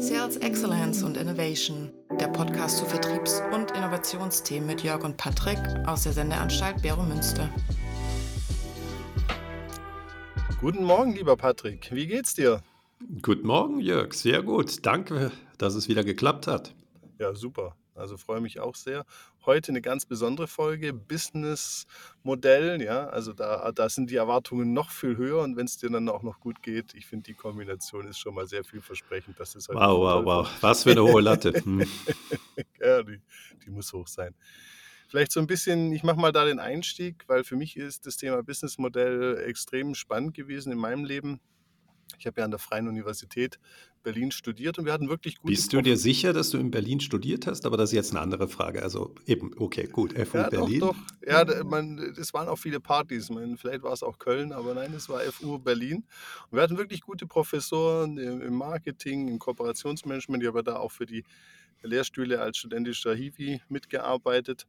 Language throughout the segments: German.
Sales Excellence und Innovation, der Podcast zu Vertriebs- und Innovationsthemen mit Jörg und Patrick aus der Sendeanstalt Bero Münster. Guten Morgen, lieber Patrick. Wie geht's dir? Guten Morgen, Jörg. Sehr gut. Danke, dass es wieder geklappt hat. Ja, super. Also freue mich auch sehr. Heute eine ganz besondere Folge, Business-Modell. Ja, also da, da sind die Erwartungen noch viel höher und wenn es dir dann auch noch gut geht, ich finde die Kombination ist schon mal sehr vielversprechend. Das ist wow, wow, wow. Was für eine hohe Latte. Hm. ja, die, die muss hoch sein. Vielleicht so ein bisschen, ich mache mal da den Einstieg, weil für mich ist das Thema Businessmodell extrem spannend gewesen in meinem Leben. Ich habe ja an der Freien Universität Berlin studiert und wir hatten wirklich gute Bist du dir sicher, dass du in Berlin studiert hast? Aber das ist jetzt eine andere Frage. Also eben, okay, gut, FU ja, Berlin. Doch, doch. Ja, man, es waren auch viele Partys. Man, vielleicht war es auch Köln, aber nein, es war FU Berlin. Und wir hatten wirklich gute Professoren im Marketing, im Kooperationsmanagement. Ich habe da auch für die Lehrstühle als studentischer Hiwi mitgearbeitet.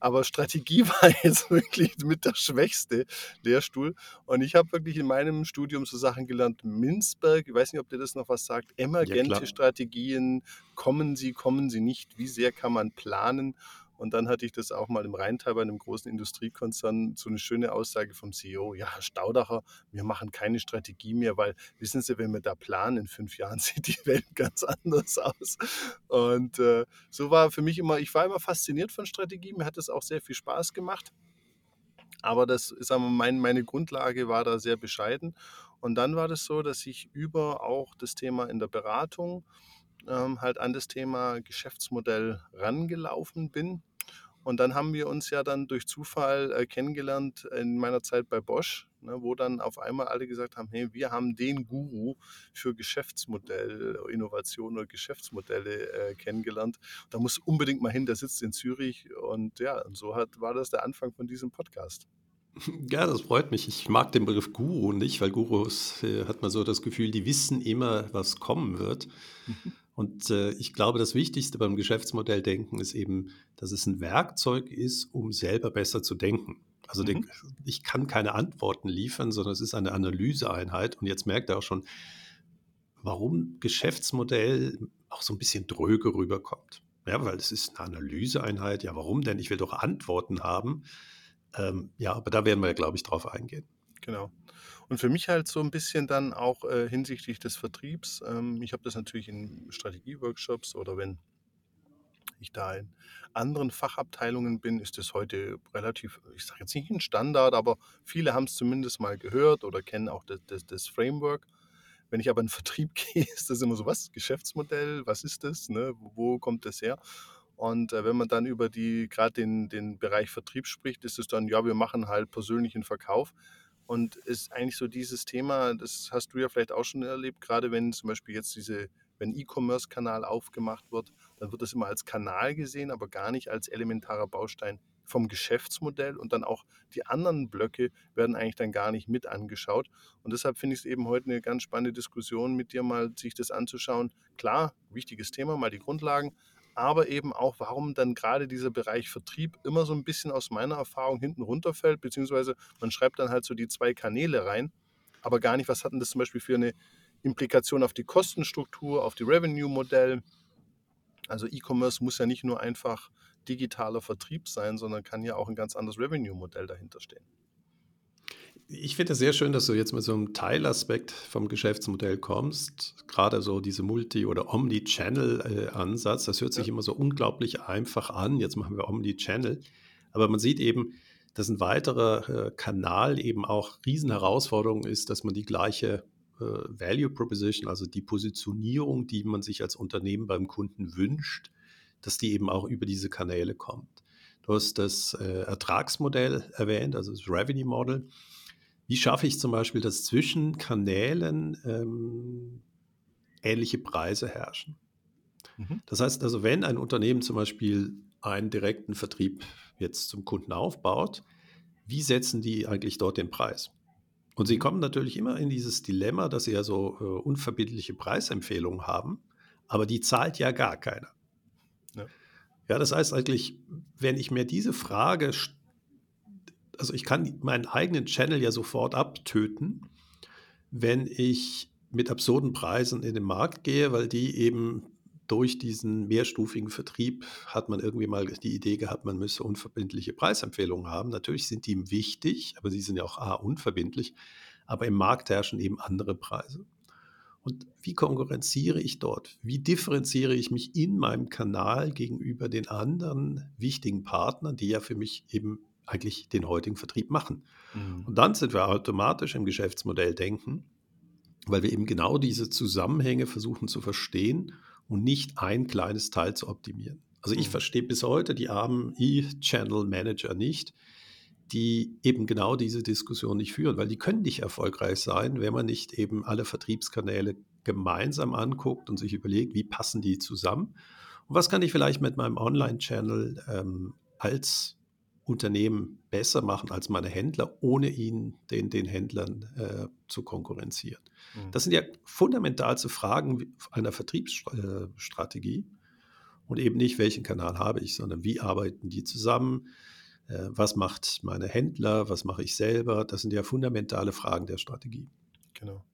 Aber Strategie war jetzt wirklich mit der schwächste Lehrstuhl. Und ich habe wirklich in meinem Studium so Sachen gelernt. Minzberg, ich weiß nicht, ob dir das noch was sagt, emergente ja, Strategien, kommen sie, kommen sie nicht, wie sehr kann man planen und dann hatte ich das auch mal im Rheintal bei einem großen Industriekonzern, so eine schöne Aussage vom CEO, ja, Herr Staudacher, wir machen keine Strategie mehr, weil wissen Sie, wenn wir da planen, in fünf Jahren sieht die Welt ganz anders aus. Und äh, so war für mich immer, ich war immer fasziniert von Strategie, mir hat das auch sehr viel Spaß gemacht. Aber das, sagen wir, mein, meine Grundlage war da sehr bescheiden. Und dann war das so, dass ich über auch das Thema in der Beratung ähm, halt an das Thema Geschäftsmodell rangelaufen bin. Und dann haben wir uns ja dann durch Zufall äh, kennengelernt in meiner Zeit bei Bosch, ne, wo dann auf einmal alle gesagt haben, hey, wir haben den Guru für Geschäftsmodell, Innovation oder Geschäftsmodelle äh, kennengelernt. Da muss unbedingt mal hin, der sitzt in Zürich. Und ja, und so hat, war das der Anfang von diesem Podcast. Ja, das freut mich. Ich mag den Begriff Guru nicht, weil Gurus äh, hat man so das Gefühl, die wissen immer, was kommen wird. Und äh, ich glaube, das Wichtigste beim Geschäftsmodelldenken ist eben, dass es ein Werkzeug ist, um selber besser zu denken. Also mhm. den, ich kann keine Antworten liefern, sondern es ist eine Analyseeinheit. Und jetzt merkt er auch schon, warum Geschäftsmodell auch so ein bisschen dröge rüberkommt. Ja, weil es ist eine Analyseeinheit. Ja, warum denn? Ich will doch Antworten haben. Ähm, ja, aber da werden wir, glaube ich, drauf eingehen. Genau. Und für mich halt so ein bisschen dann auch äh, hinsichtlich des Vertriebs. Ähm, ich habe das natürlich in Strategieworkshops oder wenn ich da in anderen Fachabteilungen bin, ist das heute relativ, ich sage jetzt nicht ein Standard, aber viele haben es zumindest mal gehört oder kennen auch das, das, das, Framework. Wenn ich aber in den Vertrieb gehe, ist das immer so, was? Geschäftsmodell, was ist das? Ne? Wo kommt das her? Und äh, wenn man dann über die, gerade den, den Bereich Vertrieb spricht, ist es dann, ja, wir machen halt persönlichen Verkauf. Und ist eigentlich so dieses Thema, das hast du ja vielleicht auch schon erlebt, gerade wenn zum Beispiel jetzt diese, wenn E-Commerce-Kanal aufgemacht wird, dann wird das immer als Kanal gesehen, aber gar nicht als elementarer Baustein vom Geschäftsmodell und dann auch die anderen Blöcke werden eigentlich dann gar nicht mit angeschaut. Und deshalb finde ich es eben heute eine ganz spannende Diskussion mit dir mal, sich das anzuschauen. Klar, wichtiges Thema, mal die Grundlagen, aber eben auch, warum dann gerade dieser Bereich Vertrieb immer so ein bisschen aus meiner Erfahrung hinten runterfällt, beziehungsweise man schreibt dann halt so die zwei Kanäle rein, aber gar nicht, was hat denn das zum Beispiel für eine Implikation auf die Kostenstruktur, auf die Revenue-Modell. Also E-Commerce muss ja nicht nur einfach digitaler Vertrieb sein, sondern kann ja auch ein ganz anderes Revenue-Modell dahinter stehen ich finde es sehr schön, dass du jetzt mit so einem Teilaspekt vom Geschäftsmodell kommst. Gerade so diese Multi- oder Omni-Channel-Ansatz. Das hört sich ja. immer so unglaublich einfach an. Jetzt machen wir Omni-Channel. Aber man sieht eben, dass ein weiterer äh, Kanal eben auch Riesenherausforderung ist, dass man die gleiche äh, Value Proposition, also die Positionierung, die man sich als Unternehmen beim Kunden wünscht, dass die eben auch über diese Kanäle kommt. Du hast das äh, Ertragsmodell erwähnt, also das Revenue Model. Wie schaffe ich zum Beispiel, dass zwischen Kanälen ähm, ähnliche Preise herrschen? Mhm. Das heißt also, wenn ein Unternehmen zum Beispiel einen direkten Vertrieb jetzt zum Kunden aufbaut, wie setzen die eigentlich dort den Preis? Und sie kommen natürlich immer in dieses Dilemma, dass sie ja so äh, unverbindliche Preisempfehlungen haben, aber die zahlt ja gar keiner. Ja. ja, das heißt eigentlich, wenn ich mir diese Frage also ich kann meinen eigenen Channel ja sofort abtöten, wenn ich mit absurden Preisen in den Markt gehe, weil die eben durch diesen mehrstufigen Vertrieb hat man irgendwie mal die Idee gehabt, man müsse unverbindliche Preisempfehlungen haben. Natürlich sind die wichtig, aber sie sind ja auch A, unverbindlich, aber im Markt herrschen eben andere Preise. Und wie konkurrenziere ich dort? Wie differenziere ich mich in meinem Kanal gegenüber den anderen wichtigen Partnern, die ja für mich eben eigentlich den heutigen Vertrieb machen? Mhm. Und dann sind wir automatisch im Geschäftsmodell denken, weil wir eben genau diese Zusammenhänge versuchen zu verstehen und nicht ein kleines Teil zu optimieren. Also ich mhm. verstehe bis heute die armen E-Channel Manager nicht, die eben genau diese Diskussion nicht führen, weil die können nicht erfolgreich sein, wenn man nicht eben alle Vertriebskanäle gemeinsam anguckt und sich überlegt, wie passen die zusammen und was kann ich vielleicht mit meinem Online-Channel ähm, als Unternehmen besser machen als meine Händler, ohne ihnen den, den Händlern äh, zu konkurrenzieren. Mhm. Das sind ja fundamentalste Fragen einer Vertriebsstrategie und eben nicht, welchen Kanal habe ich, sondern wie arbeiten die zusammen, äh, was macht meine Händler, was mache ich selber? Das sind ja fundamentale Fragen der Strategie. Genau.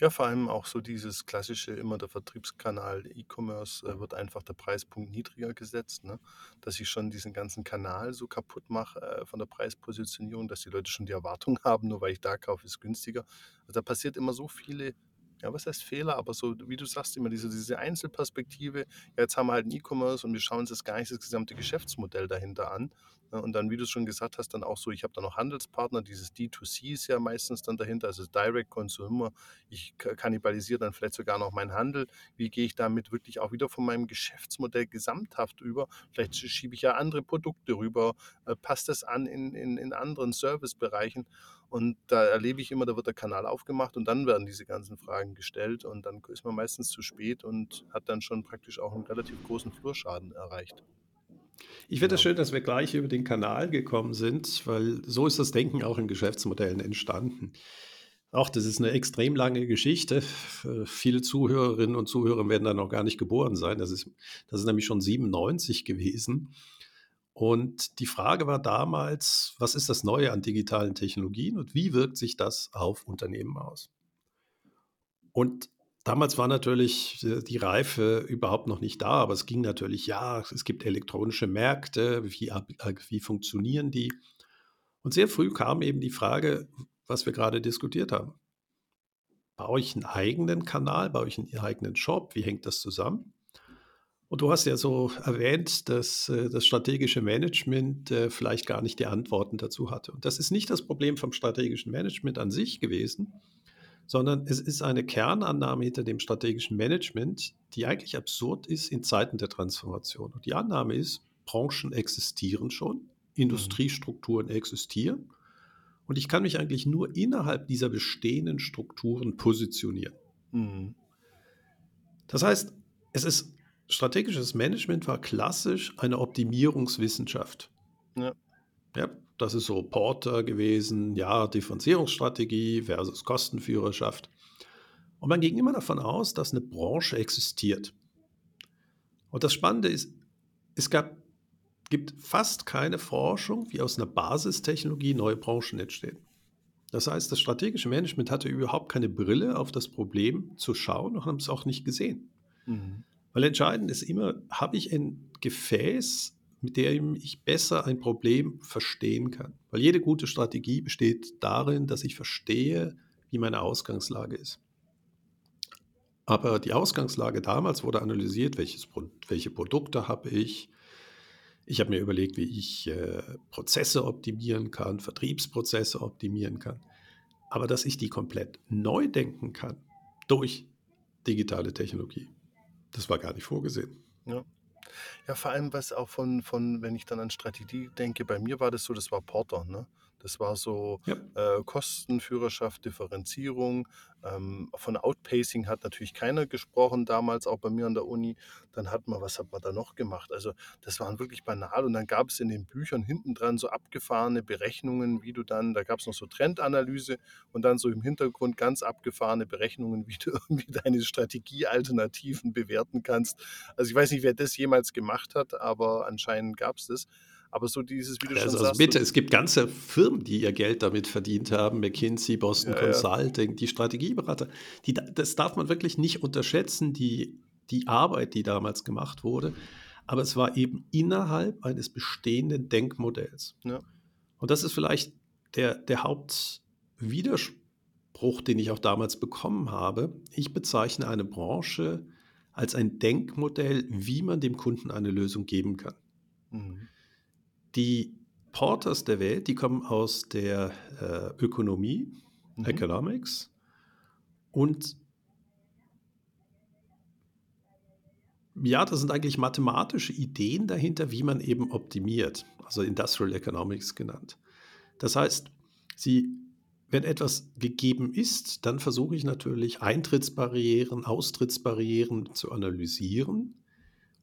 Ja, vor allem auch so dieses klassische, immer der Vertriebskanal E-Commerce äh, wird einfach der Preispunkt niedriger gesetzt, ne? dass ich schon diesen ganzen Kanal so kaputt mache äh, von der Preispositionierung, dass die Leute schon die Erwartung haben, nur weil ich da kaufe, ist günstiger. Also da passiert immer so viele ja, was heißt Fehler, aber so, wie du sagst, immer diese, diese Einzelperspektive, ja, jetzt haben wir halt ein E-Commerce und wir schauen uns das gar nicht das gesamte Geschäftsmodell dahinter an. Ne? Und dann, wie du schon gesagt hast, dann auch so, ich habe da noch Handelspartner, dieses D2C ist ja meistens dann dahinter, also Direct Consumer. Ich kannibalisiere dann vielleicht sogar noch meinen Handel. Wie gehe ich damit wirklich auch wieder von meinem Geschäftsmodell gesamthaft über? Vielleicht schiebe ich ja andere Produkte rüber, äh, passt das an in, in, in anderen Servicebereichen. Und da erlebe ich immer, da wird der Kanal aufgemacht und dann werden diese ganzen Fragen gestellt und dann ist man meistens zu spät und hat dann schon praktisch auch einen relativ großen Flurschaden erreicht. Ich finde es ja. schön, dass wir gleich über den Kanal gekommen sind, weil so ist das Denken auch in Geschäftsmodellen entstanden. Auch das ist eine extrem lange Geschichte. Viele Zuhörerinnen und Zuhörer werden da noch gar nicht geboren sein. Das ist, das ist nämlich schon 97 gewesen. Und die Frage war damals, was ist das Neue an digitalen Technologien und wie wirkt sich das auf Unternehmen aus? Und damals war natürlich äh, die Reife überhaupt noch nicht da, aber es ging natürlich, ja, es gibt elektronische Märkte, wie, äh, wie funktionieren die? Und sehr früh kam eben die Frage, was wir gerade diskutiert haben. Baue ich einen eigenen Kanal, baue ich einen eigenen Shop, wie hängt das zusammen? Und du hast ja so erwähnt, dass äh, das strategische Management äh, vielleicht gar nicht die Antworten dazu hatte. Und das ist nicht das Problem vom strategischen Management an sich gewesen, sondern es ist eine Kernannahme hinter dem strategischen Management, die eigentlich absurd ist in Zeiten der Transformation. Und die Annahme ist, Branchen existieren schon, mhm. Industriestrukturen existieren und ich kann mich eigentlich nur innerhalb dieser bestehenden Strukturen positionieren. Mhm. Das heißt, es ist strategisches Management war klassisch eine Optimierungswissenschaft. Ja. ja. Das ist so Porter gewesen, ja, Differenzierungsstrategie versus Kostenführerschaft. Und man ging immer davon aus, dass eine Branche existiert. Und das Spannende ist, es gab, gibt fast keine Forschung, wie aus einer Basistechnologie neue Branchen entstehen. Das heißt, das strategische Management hatte überhaupt keine Brille auf das Problem zu schauen und haben es auch nicht gesehen. Mhm. Weil entscheidend ist immer, habe ich ein Gefäß, mit dem ich besser ein Problem verstehen kann. Weil jede gute Strategie besteht darin, dass ich verstehe, wie meine Ausgangslage ist. Aber die Ausgangslage damals wurde analysiert, welches, welche Produkte habe ich. Ich habe mir überlegt, wie ich äh, Prozesse optimieren kann, Vertriebsprozesse optimieren kann. Aber dass ich die komplett neu denken kann durch digitale Technologie, das war gar nicht vorgesehen. Ja. Ja, vor allem, was auch von, von, wenn ich dann an Strategie denke, bei mir war das so, das war Porter, ne? Das war so ja. äh, Kostenführerschaft, Differenzierung. Ähm, von Outpacing hat natürlich keiner gesprochen, damals auch bei mir an der Uni. Dann hat man, was hat man da noch gemacht? Also das waren wirklich banal. Und dann gab es in den Büchern hinten dran so abgefahrene Berechnungen, wie du dann, da gab es noch so Trendanalyse und dann so im Hintergrund ganz abgefahrene Berechnungen, wie du irgendwie deine Strategiealternativen bewerten kannst. Also ich weiß nicht, wer das jemals gemacht hat, aber anscheinend gab es das. Aber so dieses, wie du Also, schon also sagst, bitte, es gibt ganze Firmen, die ihr Geld damit verdient haben, McKinsey, Boston ja, ja, Consulting, die Strategieberater. Die, da- das darf man wirklich nicht unterschätzen, die, die Arbeit, die damals gemacht wurde. Aber es war eben innerhalb eines bestehenden Denkmodells. ja, Und das ist vielleicht der, der Hauptwiderspruch, den ich auch damals bekommen habe. Ich bezeichne eine Branche als ein Denkmodell, wie man dem Kunden eine Lösung geben kann. mhm. Die Porters der Welt, die kommen aus der äh, Ökonomie, Mhm. Economics und ja, das sind eigentlich mathematische Ideen dahinter, wie man eben optimiert, also Industrial Economics genannt. Das heißt, sie, wenn etwas gegeben ist, dann versuche ich natürlich Eintrittsbarrieren, Austrittsbarrieren zu analysieren,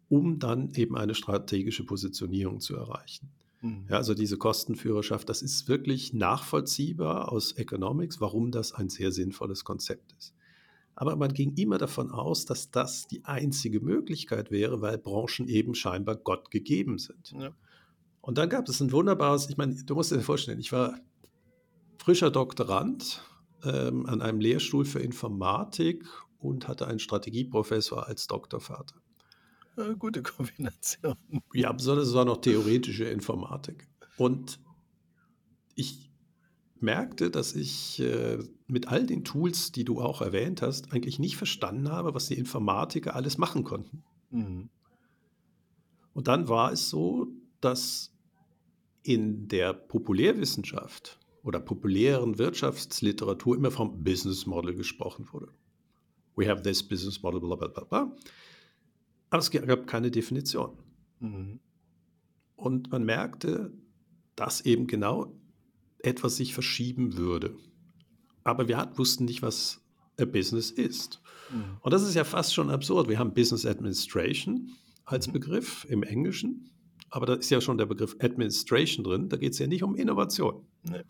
um dann eben eine strategische Positionierung zu erreichen. Mhm. Ja, also diese Kostenführerschaft, das ist wirklich nachvollziehbar aus Economics, warum das ein sehr sinnvolles Konzept ist. Aber man ging immer davon aus, dass das die einzige Möglichkeit wäre, weil Branchen eben scheinbar Gott gegeben sind. Ja. Und dann gab es ein wunderbares, ich meine, du musst dir vorstellen, ich war frischer Doktorand ähm, an einem Lehrstuhl für Informatik und hatte einen Strategieprofessor als Doktorvater. Ja, gute Kombination. Ja, besonders es war noch theoretische Informatik. Und ich merkte, dass ich äh, mit all den Tools, die du auch erwähnt hast, eigentlich nicht verstanden habe, was die Informatiker alles machen konnten. Mhm. Und dann war es so, dass in der Populärwissenschaft oder populären Wirtschaftsliteratur immer vom Business Model gesprochen wurde. We have this business model, bla bla bla bla. Aber es gab keine Definition. Mhm. Und man merkte, dass eben genau etwas sich verschieben würde. Aber wir hat- wussten nicht, was a Business ist. Mhm. Und das ist ja fast schon absurd. Wir haben Business Administration als Mhm. Begriff im Englischen, aber da ist ja schon der Begriff Administration drin. Da geht es ja nicht um Innovation. Nee.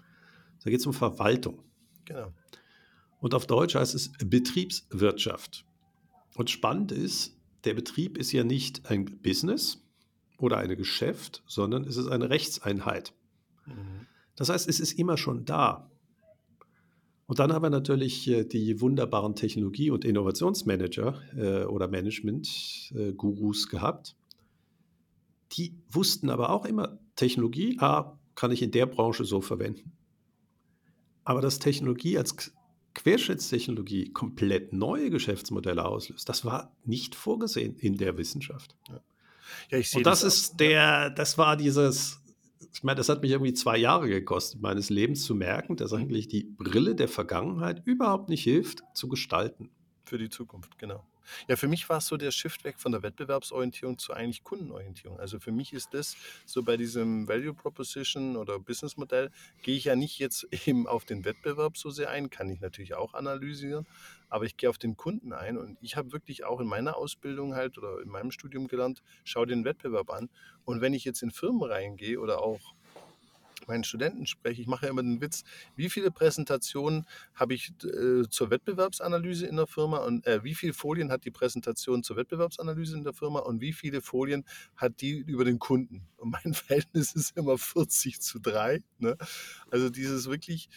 Da geht es um Verwaltung. Genau. Und auf Deutsch heißt es Betriebswirtschaft. Und spannend ist, der Betrieb ist ja nicht ein Business oder ein Geschäft, sondern es ist eine Rechtseinheit. Mhm. Das heißt, es ist immer schon da. Und dann haben wir natürlich äh, die wunderbaren Technologie- und Innovationsmanager äh, oder Management-Gurus gehabt. Die wussten aber auch immer, Technologie, ah, kann ich in der Branche so verwenden. Aber dass Technologie als Querschnittstechnologie komplett neue Geschäftsmodelle auslöst, das war nicht vorgesehen in der Wissenschaft. Ja, ich sehe Und das auch. ist der, das war dieses, ich meine, das hat mich irgendwie zwei Jahre gekostet, meines Lebens zu merken, dass eigentlich die Brille der Vergangenheit überhaupt nicht hilft, zu gestalten. Für die Zukunft, genau. Ja, für mich war es so der Shift weg von der Wettbewerbsorientierung zu eigentlich Kundenorientierung. Also für mich ist das so bei diesem Value Proposition oder Business Modell, gehe ich ja nicht jetzt eben auf den Wettbewerb so sehr ein, kann ich natürlich auch analysieren, aber ich gehe auf den Kunden ein und ich habe wirklich auch in meiner Ausbildung halt oder in meinem Studium gelernt, schau den Wettbewerb an. Und wenn ich jetzt in Firmen reingehe oder auch meinen Studenten spreche, ich mache ja immer den Witz, wie viele Präsentationen habe ich äh, zur Wettbewerbsanalyse in der Firma und äh, wie viele Folien hat die Präsentation zur Wettbewerbsanalyse in der Firma und wie viele Folien hat die über den Kunden? Und mein Verhältnis ist immer 40 zu 3. Ne? Also dieses wirklich,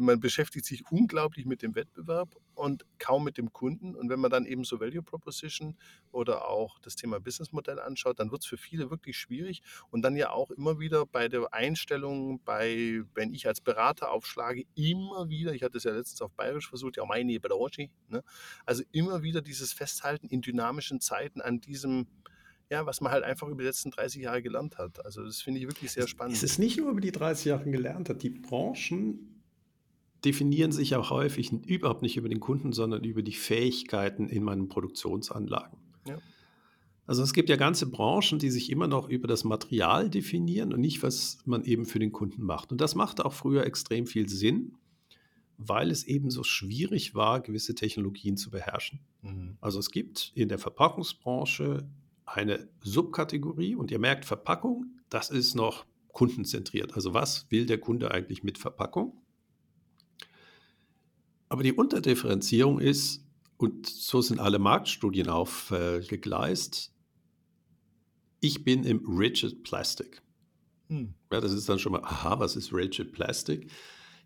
man beschäftigt sich unglaublich mit dem Wettbewerb und kaum mit dem Kunden. Und wenn man dann eben so Value Proposition oder auch das Thema Businessmodell anschaut, dann wird es für viele wirklich schwierig. Und dann ja auch immer wieder bei der Einstellung, bei, wenn ich als Berater aufschlage, immer wieder, ich hatte es ja letztens auf Bayerisch versucht, ja meine Branche, ne? also immer wieder dieses Festhalten in dynamischen Zeiten an diesem, ja, was man halt einfach über die letzten 30 Jahre gelernt hat. Also das finde ich wirklich sehr spannend. Es ist nicht nur über die 30 Jahre gelernt hat. Die Branchen definieren sich auch häufig überhaupt nicht über den Kunden, sondern über die Fähigkeiten in meinen Produktionsanlagen. Ja. Also es gibt ja ganze Branchen, die sich immer noch über das Material definieren und nicht, was man eben für den Kunden macht. Und das machte auch früher extrem viel Sinn, weil es eben so schwierig war, gewisse Technologien zu beherrschen. Mhm. Also es gibt in der Verpackungsbranche eine Subkategorie und ihr merkt, Verpackung, das ist noch kundenzentriert. Also was will der Kunde eigentlich mit Verpackung? Aber die Unterdifferenzierung ist, und so sind alle Marktstudien aufgegleist, ich bin im Rigid Plastic. Hm. Ja, das ist dann schon mal, aha, was ist Rigid Plastic?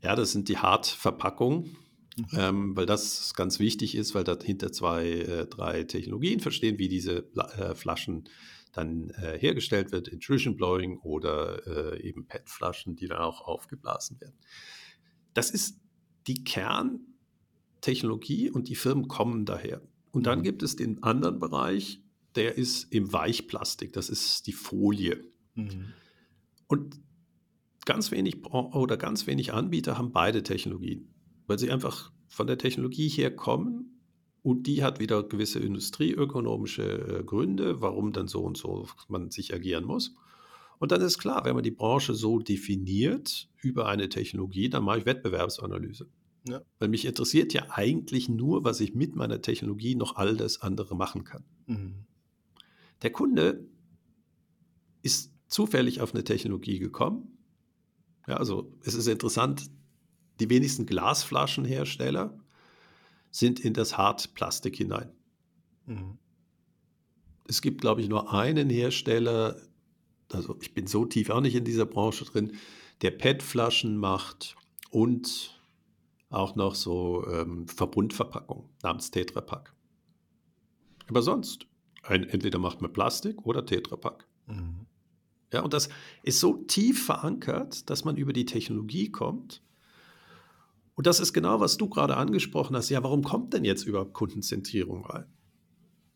Ja, das sind die Hartverpackungen, mhm. ähm, weil das ganz wichtig ist, weil dahinter zwei, äh, drei Technologien verstehen, wie diese äh, Flaschen dann äh, hergestellt wird, Intrusion Blowing oder äh, eben PET-Flaschen, die dann auch aufgeblasen werden. Das ist die Kerntechnologie und die Firmen kommen daher. Und dann mhm. gibt es den anderen Bereich, der ist im Weichplastik, das ist die Folie. Mhm. Und ganz wenig oder ganz wenig Anbieter haben beide Technologien, weil sie einfach von der Technologie her kommen und die hat wieder gewisse industrieökonomische äh, Gründe, warum dann so und so man sich agieren muss. Und dann ist klar, wenn man die Branche so definiert über eine Technologie, dann mache ich Wettbewerbsanalyse. Ja. Weil mich interessiert ja eigentlich nur, was ich mit meiner Technologie noch all das andere machen kann. Mhm. Der Kunde ist zufällig auf eine Technologie gekommen. Ja, also es ist interessant, die wenigsten Glasflaschenhersteller sind in das Hartplastik hinein. Mhm. Es gibt, glaube ich, nur einen Hersteller, also ich bin so tief auch nicht in dieser Branche drin, der PET-Flaschen macht und auch noch so ähm, Verbundverpackung namens Tetra Pak. Aber sonst, ein, entweder macht man Plastik oder Tetra Pak. Mhm. Ja, und das ist so tief verankert, dass man über die Technologie kommt. Und das ist genau, was du gerade angesprochen hast. Ja, warum kommt denn jetzt überhaupt Kundenzentrierung rein?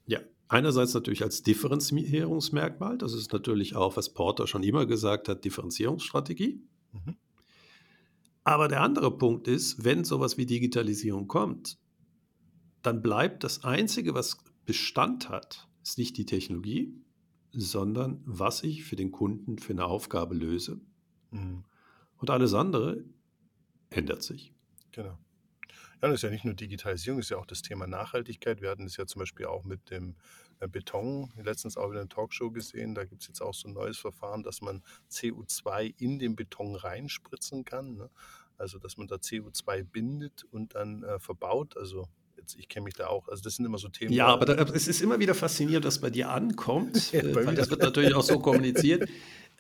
Ja, einerseits natürlich als Differenzierungsmerkmal. Das ist natürlich auch, was Porter schon immer gesagt hat, Differenzierungsstrategie. Mhm. Aber der andere Punkt ist, wenn sowas wie Digitalisierung kommt, dann bleibt das Einzige, was Bestand hat, ist nicht die Technologie, sondern was ich für den Kunden für eine Aufgabe löse. Mhm. Und alles andere ändert sich. Genau. Ja, das ist ja nicht nur Digitalisierung, das ist ja auch das Thema Nachhaltigkeit. Wir hatten es ja zum Beispiel auch mit dem Beton letztens auch in einer Talkshow gesehen. Da gibt es jetzt auch so ein neues Verfahren, dass man CO2 in den Beton reinspritzen kann. Ne? Also, dass man da CO2 bindet und dann äh, verbaut. Also, jetzt, ich kenne mich da auch. Also, das sind immer so Themen. Ja, aber da, es ist immer wieder faszinierend, dass bei dir ankommt, ja, äh, weil das wird natürlich auch so kommuniziert.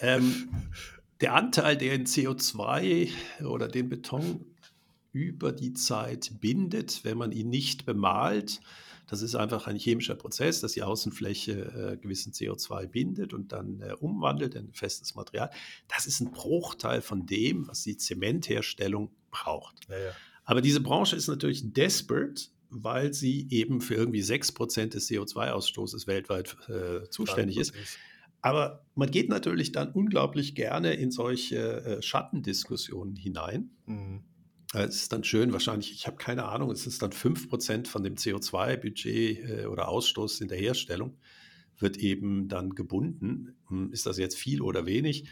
Ähm, der Anteil, der in CO2 oder den Beton über die Zeit bindet, wenn man ihn nicht bemalt. Das ist einfach ein chemischer Prozess, dass die Außenfläche äh, gewissen CO2 bindet und dann äh, umwandelt in festes Material. Das ist ein Bruchteil von dem, was die Zementherstellung braucht. Ja, ja. Aber diese Branche ist natürlich desperate, weil sie eben für irgendwie 6% des CO2-Ausstoßes weltweit äh, zuständig ist. Aber man geht natürlich dann unglaublich gerne in solche äh, Schattendiskussionen hinein. Mhm. Es ist dann schön, wahrscheinlich, ich habe keine Ahnung, es ist dann 5% von dem CO2-Budget äh, oder Ausstoß in der Herstellung, wird eben dann gebunden. Hm, ist das jetzt viel oder wenig?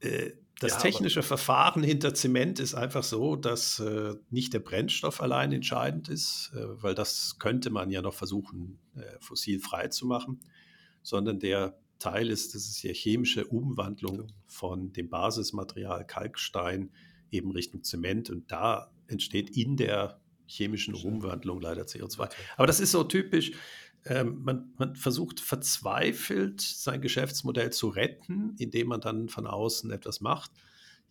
Äh, das ja, technische Verfahren hinter Zement ist einfach so, dass äh, nicht der Brennstoff allein entscheidend ist, äh, weil das könnte man ja noch versuchen, äh, fossilfrei zu machen, sondern der Teil ist, das ist ja chemische Umwandlung von dem Basismaterial Kalkstein eben Richtung Zement und da entsteht in der chemischen Umwandlung leider CO2. Aber das ist so typisch. Ähm, man, man, versucht verzweifelt sein Geschäftsmodell zu retten, indem man dann von außen etwas macht.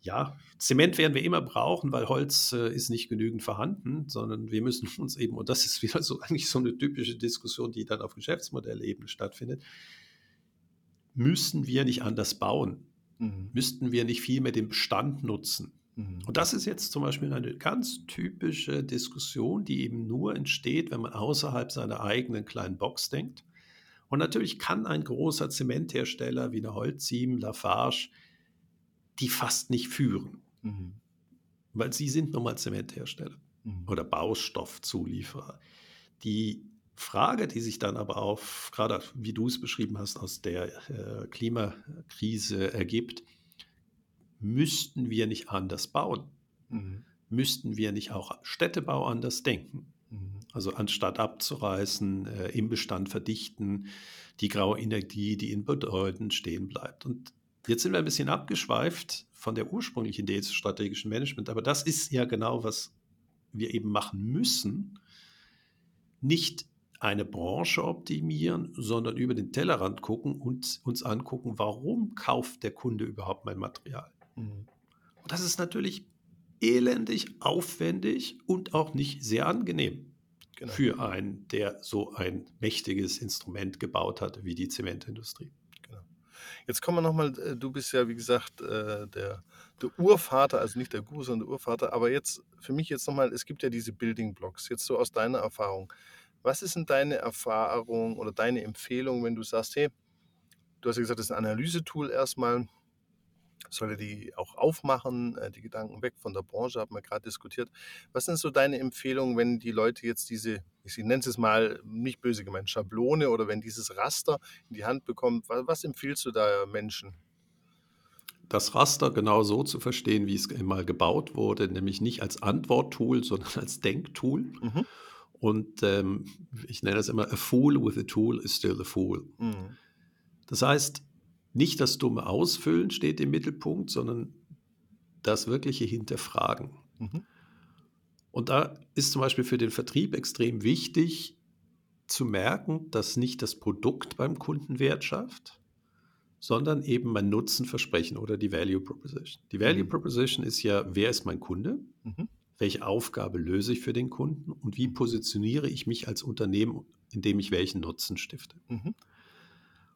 Ja, Zement werden wir immer brauchen, weil Holz äh, ist nicht genügend vorhanden, sondern wir müssen uns eben, und das ist wieder so eigentlich so eine typische Diskussion, die dann auf Geschäftsmodellebene stattfindet, müssen wir nicht anders bauen? Mhm. Müssten wir nicht viel mehr den Bestand nutzen? Mhm. Und das ist jetzt zum Beispiel eine ganz typische Diskussion, die eben nur entsteht, wenn man außerhalb seiner eigenen kleinen Box denkt. Und natürlich kann ein großer Zementhersteller wie eine Holcim, Lafarge, die fast nicht führen. Mhm. Weil sie sind nun mal Zementhersteller mhm. oder Baustoffzulieferer. Die Frage, die sich dann aber auf, gerade wie du es beschrieben hast, aus der äh, Klimakrise ergibt, müssten wir nicht anders bauen? Mhm. Müssten wir nicht auch Städtebau anders denken? Mhm. Also anstatt abzureißen, äh, im Bestand verdichten, die graue Energie, die in Bedeuten stehen bleibt. Und jetzt sind wir ein bisschen abgeschweift von der ursprünglichen Idee des strategischen Management, aber das ist ja genau, was wir eben machen müssen. Nicht eine Branche optimieren, sondern über den Tellerrand gucken und uns angucken, warum kauft der Kunde überhaupt mein Material. Mhm. Und das ist natürlich elendig, aufwendig und auch nicht sehr angenehm genau. für einen, der so ein mächtiges Instrument gebaut hat wie die Zementindustrie. Genau. Jetzt kommen wir nochmal, äh, du bist ja wie gesagt äh, der, der Urvater, also nicht der Guru, sondern der Urvater, aber jetzt für mich jetzt nochmal, es gibt ja diese Building Blocks, jetzt so aus deiner Erfahrung. Was ist denn deine Erfahrung oder deine Empfehlung, wenn du sagst, hey, du hast ja gesagt, das ist ein Analysetool erstmal, soll er die auch aufmachen, äh, die Gedanken weg von der Branche, haben wir gerade diskutiert. Was sind so deine Empfehlungen, wenn die Leute jetzt diese, ich nenne es mal nicht böse gemeint, Schablone oder wenn dieses Raster in die Hand bekommt, was, was empfiehlst du da Menschen? Das Raster genau so zu verstehen, wie es mal gebaut wurde, nämlich nicht als Antworttool, sondern als Denktool. Mhm. Und ähm, ich nenne das immer, a fool with a tool is still a fool. Mhm. Das heißt, nicht das dumme Ausfüllen steht im Mittelpunkt, sondern das wirkliche Hinterfragen. Mhm. Und da ist zum Beispiel für den Vertrieb extrem wichtig zu merken, dass nicht das Produkt beim Kunden Wert schafft, sondern eben mein Nutzenversprechen oder die Value Proposition. Die Value mhm. Proposition ist ja, wer ist mein Kunde? Mhm welche Aufgabe löse ich für den Kunden und wie positioniere ich mich als Unternehmen, indem ich welchen Nutzen stifte. Mhm.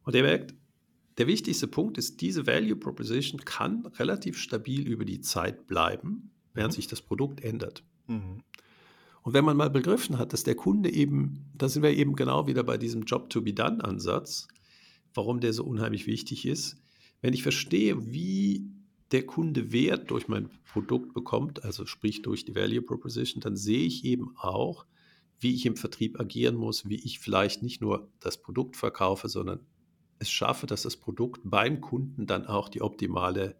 Und er merkt, der wichtigste Punkt ist, diese Value Proposition kann relativ stabil über die Zeit bleiben, während mhm. sich das Produkt ändert. Mhm. Und wenn man mal begriffen hat, dass der Kunde eben, da sind wir eben genau wieder bei diesem Job-to-be-done-Ansatz, warum der so unheimlich wichtig ist, wenn ich verstehe, wie der Kunde Wert durch mein Produkt bekommt, also sprich durch die Value Proposition, dann sehe ich eben auch, wie ich im Vertrieb agieren muss, wie ich vielleicht nicht nur das Produkt verkaufe, sondern es schaffe, dass das Produkt beim Kunden dann auch die optimale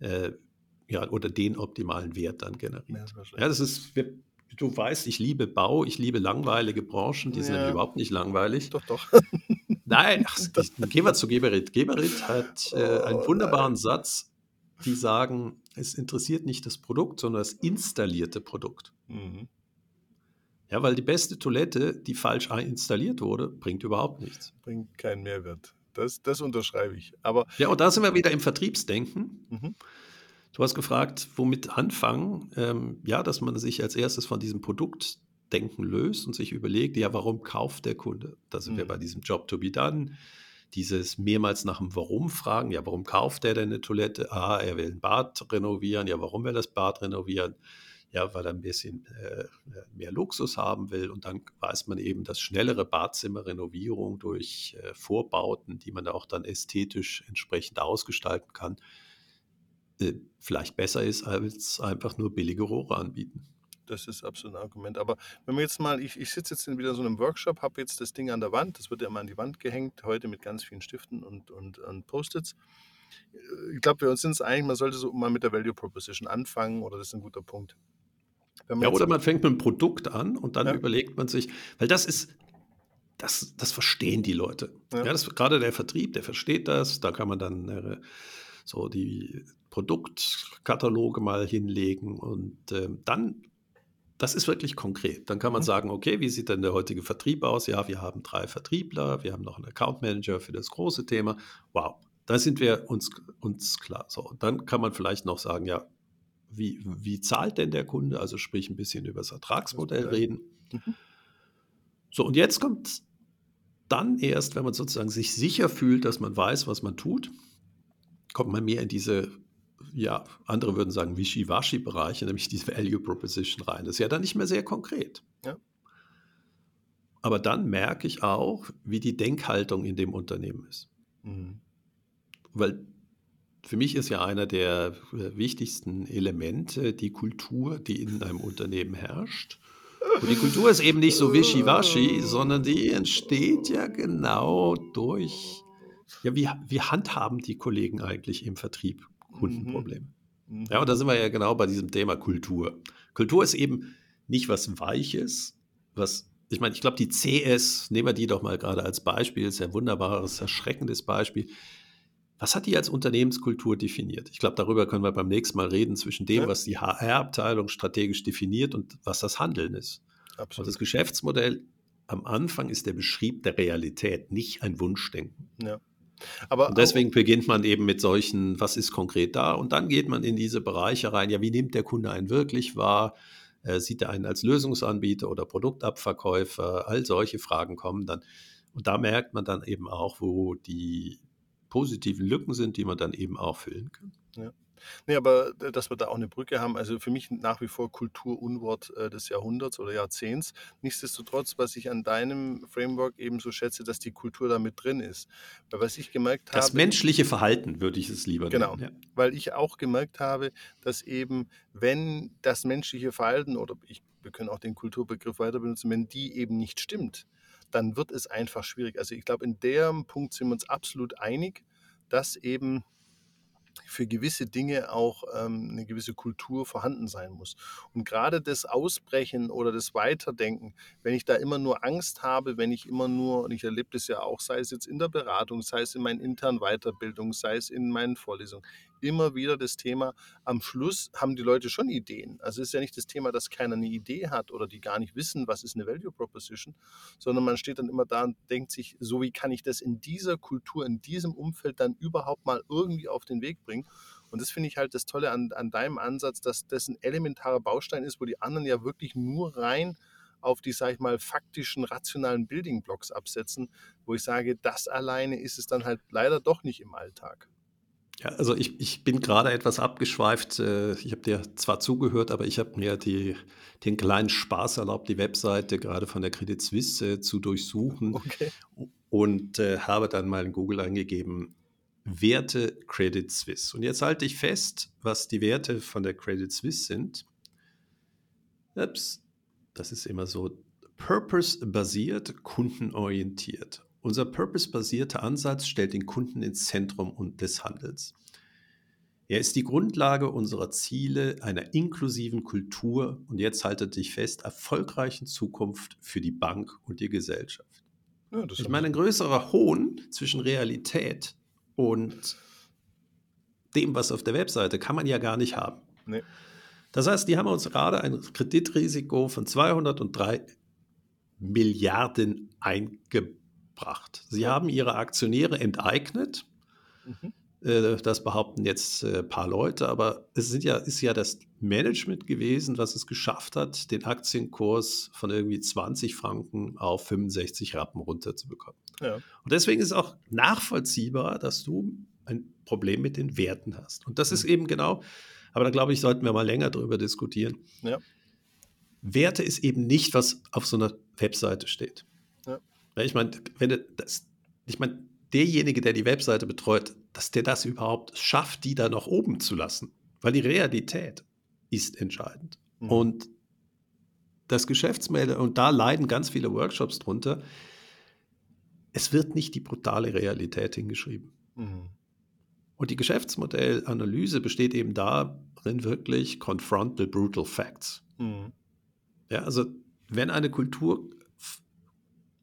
äh, ja, oder den optimalen Wert dann generiert. Ja, das ist, du weißt, ich liebe Bau, ich liebe langweilige Branchen, die ja. sind nämlich überhaupt nicht langweilig. Doch, doch. Nein, ach, gehen wir zu Geberit. Geberit hat äh, einen oh, wunderbaren Satz, die sagen, es interessiert nicht das Produkt, sondern das installierte Produkt. Mhm. Ja, weil die beste Toilette, die falsch installiert wurde, bringt überhaupt nichts. Bringt keinen Mehrwert. Das, das unterschreibe ich. Aber ja, und da sind wir wieder im Vertriebsdenken. Mhm. Du hast gefragt, womit anfangen? Ähm, ja, dass man sich als erstes von diesem Produktdenken löst und sich überlegt, ja, warum kauft der Kunde? Da sind mhm. wir bei diesem Job to be done dieses mehrmals nach dem Warum fragen, ja, warum kauft er denn eine Toilette? Ah, er will ein Bad renovieren, ja, warum will er das Bad renovieren? Ja, weil er ein bisschen äh, mehr Luxus haben will. Und dann weiß man eben, dass schnellere Badzimmerrenovierung durch äh, Vorbauten, die man auch dann ästhetisch entsprechend ausgestalten kann, äh, vielleicht besser ist, als einfach nur billige Rohre anbieten. Das ist absolut ein Argument. Aber wenn wir jetzt mal, ich, ich sitze jetzt in wieder so einem Workshop, habe jetzt das Ding an der Wand, das wird ja immer an die Wand gehängt, heute mit ganz vielen Stiften und, und, und Post-its. Ich glaube, wir sind es eigentlich, man sollte so mal mit der Value Proposition anfangen oder das ist ein guter Punkt. Ja, oder man fängt mit einem Produkt an und dann ja. überlegt man sich, weil das ist, das, das verstehen die Leute. Ja. ja das, gerade der Vertrieb, der versteht das, da kann man dann äh, so die Produktkataloge mal hinlegen und äh, dann das ist wirklich konkret. Dann kann man mhm. sagen, okay, wie sieht denn der heutige Vertrieb aus? Ja, wir haben drei Vertriebler, wir haben noch einen Account Manager für das große Thema. Wow, da sind wir uns, uns klar. So, dann kann man vielleicht noch sagen, ja, wie, wie zahlt denn der Kunde? Also sprich ein bisschen über das Ertragsmodell reden. Mhm. So, und jetzt kommt dann erst, wenn man sozusagen sich sicher fühlt, dass man weiß, was man tut, kommt man mehr in diese ja, andere würden sagen Wischiwaschi-Bereiche, nämlich diese Value Proposition rein. Das ist ja dann nicht mehr sehr konkret. Ja. Aber dann merke ich auch, wie die Denkhaltung in dem Unternehmen ist. Mhm. Weil für mich ist ja einer der äh, wichtigsten Elemente die Kultur, die in einem Unternehmen herrscht. Und die Kultur ist eben nicht so wischiwaschi, sondern die entsteht ja genau durch, ja, wie, wie handhaben die Kollegen eigentlich im Vertrieb Kundenproblem. Mhm. Ja, und da sind wir ja genau bei diesem Thema Kultur. Kultur ist eben nicht was Weiches, was, ich meine, ich glaube, die CS, nehmen wir die doch mal gerade als Beispiel, ist ja ein wunderbares, erschreckendes Beispiel. Was hat die als Unternehmenskultur definiert? Ich glaube, darüber können wir beim nächsten Mal reden, zwischen dem, ja. was die HR-Abteilung strategisch definiert und was das Handeln ist. Absolut. Und das Geschäftsmodell am Anfang ist der Beschrieb der Realität nicht ein Wunschdenken. Ja. Aber und deswegen beginnt man eben mit solchen, was ist konkret da? Und dann geht man in diese Bereiche rein. Ja, wie nimmt der Kunde einen wirklich wahr? Äh, sieht er einen als Lösungsanbieter oder Produktabverkäufer? All solche Fragen kommen dann. Und da merkt man dann eben auch, wo die positiven Lücken sind, die man dann eben auch füllen kann. Ja. Nee, aber äh, dass wir da auch eine Brücke haben, also für mich nach wie vor Kulturunwort äh, des Jahrhunderts oder Jahrzehnts. Nichtsdestotrotz, was ich an deinem Framework eben so schätze, dass die Kultur da mit drin ist. Weil was ich gemerkt habe. Das menschliche Verhalten würde ich es lieber genau, nennen. Genau. Ja. Weil ich auch gemerkt habe, dass eben, wenn das menschliche Verhalten oder ich, wir können auch den Kulturbegriff weiter benutzen, wenn die eben nicht stimmt, dann wird es einfach schwierig. Also ich glaube, in dem Punkt sind wir uns absolut einig, dass eben für gewisse Dinge auch ähm, eine gewisse Kultur vorhanden sein muss. Und gerade das Ausbrechen oder das Weiterdenken, wenn ich da immer nur Angst habe, wenn ich immer nur, und ich erlebe das ja auch, sei es jetzt in der Beratung, sei es in meinen internen Weiterbildungen, sei es in meinen Vorlesungen, immer wieder das Thema, am Schluss haben die Leute schon Ideen. Also es ist ja nicht das Thema, dass keiner eine Idee hat oder die gar nicht wissen, was ist eine Value Proposition, sondern man steht dann immer da und denkt sich, so wie kann ich das in dieser Kultur, in diesem Umfeld dann überhaupt mal irgendwie auf den Weg bringen. Und das finde ich halt das Tolle an, an deinem Ansatz, dass das ein elementarer Baustein ist, wo die anderen ja wirklich nur rein auf die, sag ich mal, faktischen, rationalen Building Blocks absetzen, wo ich sage, das alleine ist es dann halt leider doch nicht im Alltag. Ja, also ich, ich bin gerade etwas abgeschweift. Äh, ich habe dir zwar zugehört, aber ich habe mir die, den kleinen Spaß erlaubt, die Webseite gerade von der Credit Suisse äh, zu durchsuchen okay. und äh, habe dann mal in Google eingegeben, Werte Credit Suisse. Und jetzt halte ich fest, was die Werte von der Credit Suisse sind. Ups, das ist immer so purpose-basiert, kundenorientiert. Unser purpose-basierter Ansatz stellt den Kunden ins Zentrum des Handels. Er ist die Grundlage unserer Ziele einer inklusiven Kultur und jetzt haltet dich fest, erfolgreichen Zukunft für die Bank und die Gesellschaft. Ja, ich meine, ein größerer Hohn zwischen Realität und dem, was auf der Webseite, kann man ja gar nicht haben. Nee. Das heißt, die haben uns gerade ein Kreditrisiko von 203 Milliarden eingebaut gebracht. Sie haben ihre Aktionäre enteignet. Mhm. Äh, das behaupten jetzt ein äh, paar Leute, aber es sind ja, ist ja das Management gewesen, was es geschafft hat, den Aktienkurs von irgendwie 20 Franken auf 65 Rappen runterzubekommen. Ja. Und deswegen ist es auch nachvollziehbar, dass du ein Problem mit den Werten hast. Und das mhm. ist eben genau, aber da glaube ich, sollten wir mal länger darüber diskutieren. Ja. Werte ist eben nicht, was auf so einer Webseite steht. Ich meine, wenn das, ich meine, derjenige, der die Webseite betreut, dass der das überhaupt schafft, die da noch oben zu lassen. Weil die Realität ist entscheidend. Mhm. Und das Geschäftsmodell, und da leiden ganz viele Workshops drunter, es wird nicht die brutale Realität hingeschrieben. Mhm. Und die Geschäftsmodellanalyse besteht eben darin, wirklich confront the brutal facts. Mhm. Ja, also wenn eine Kultur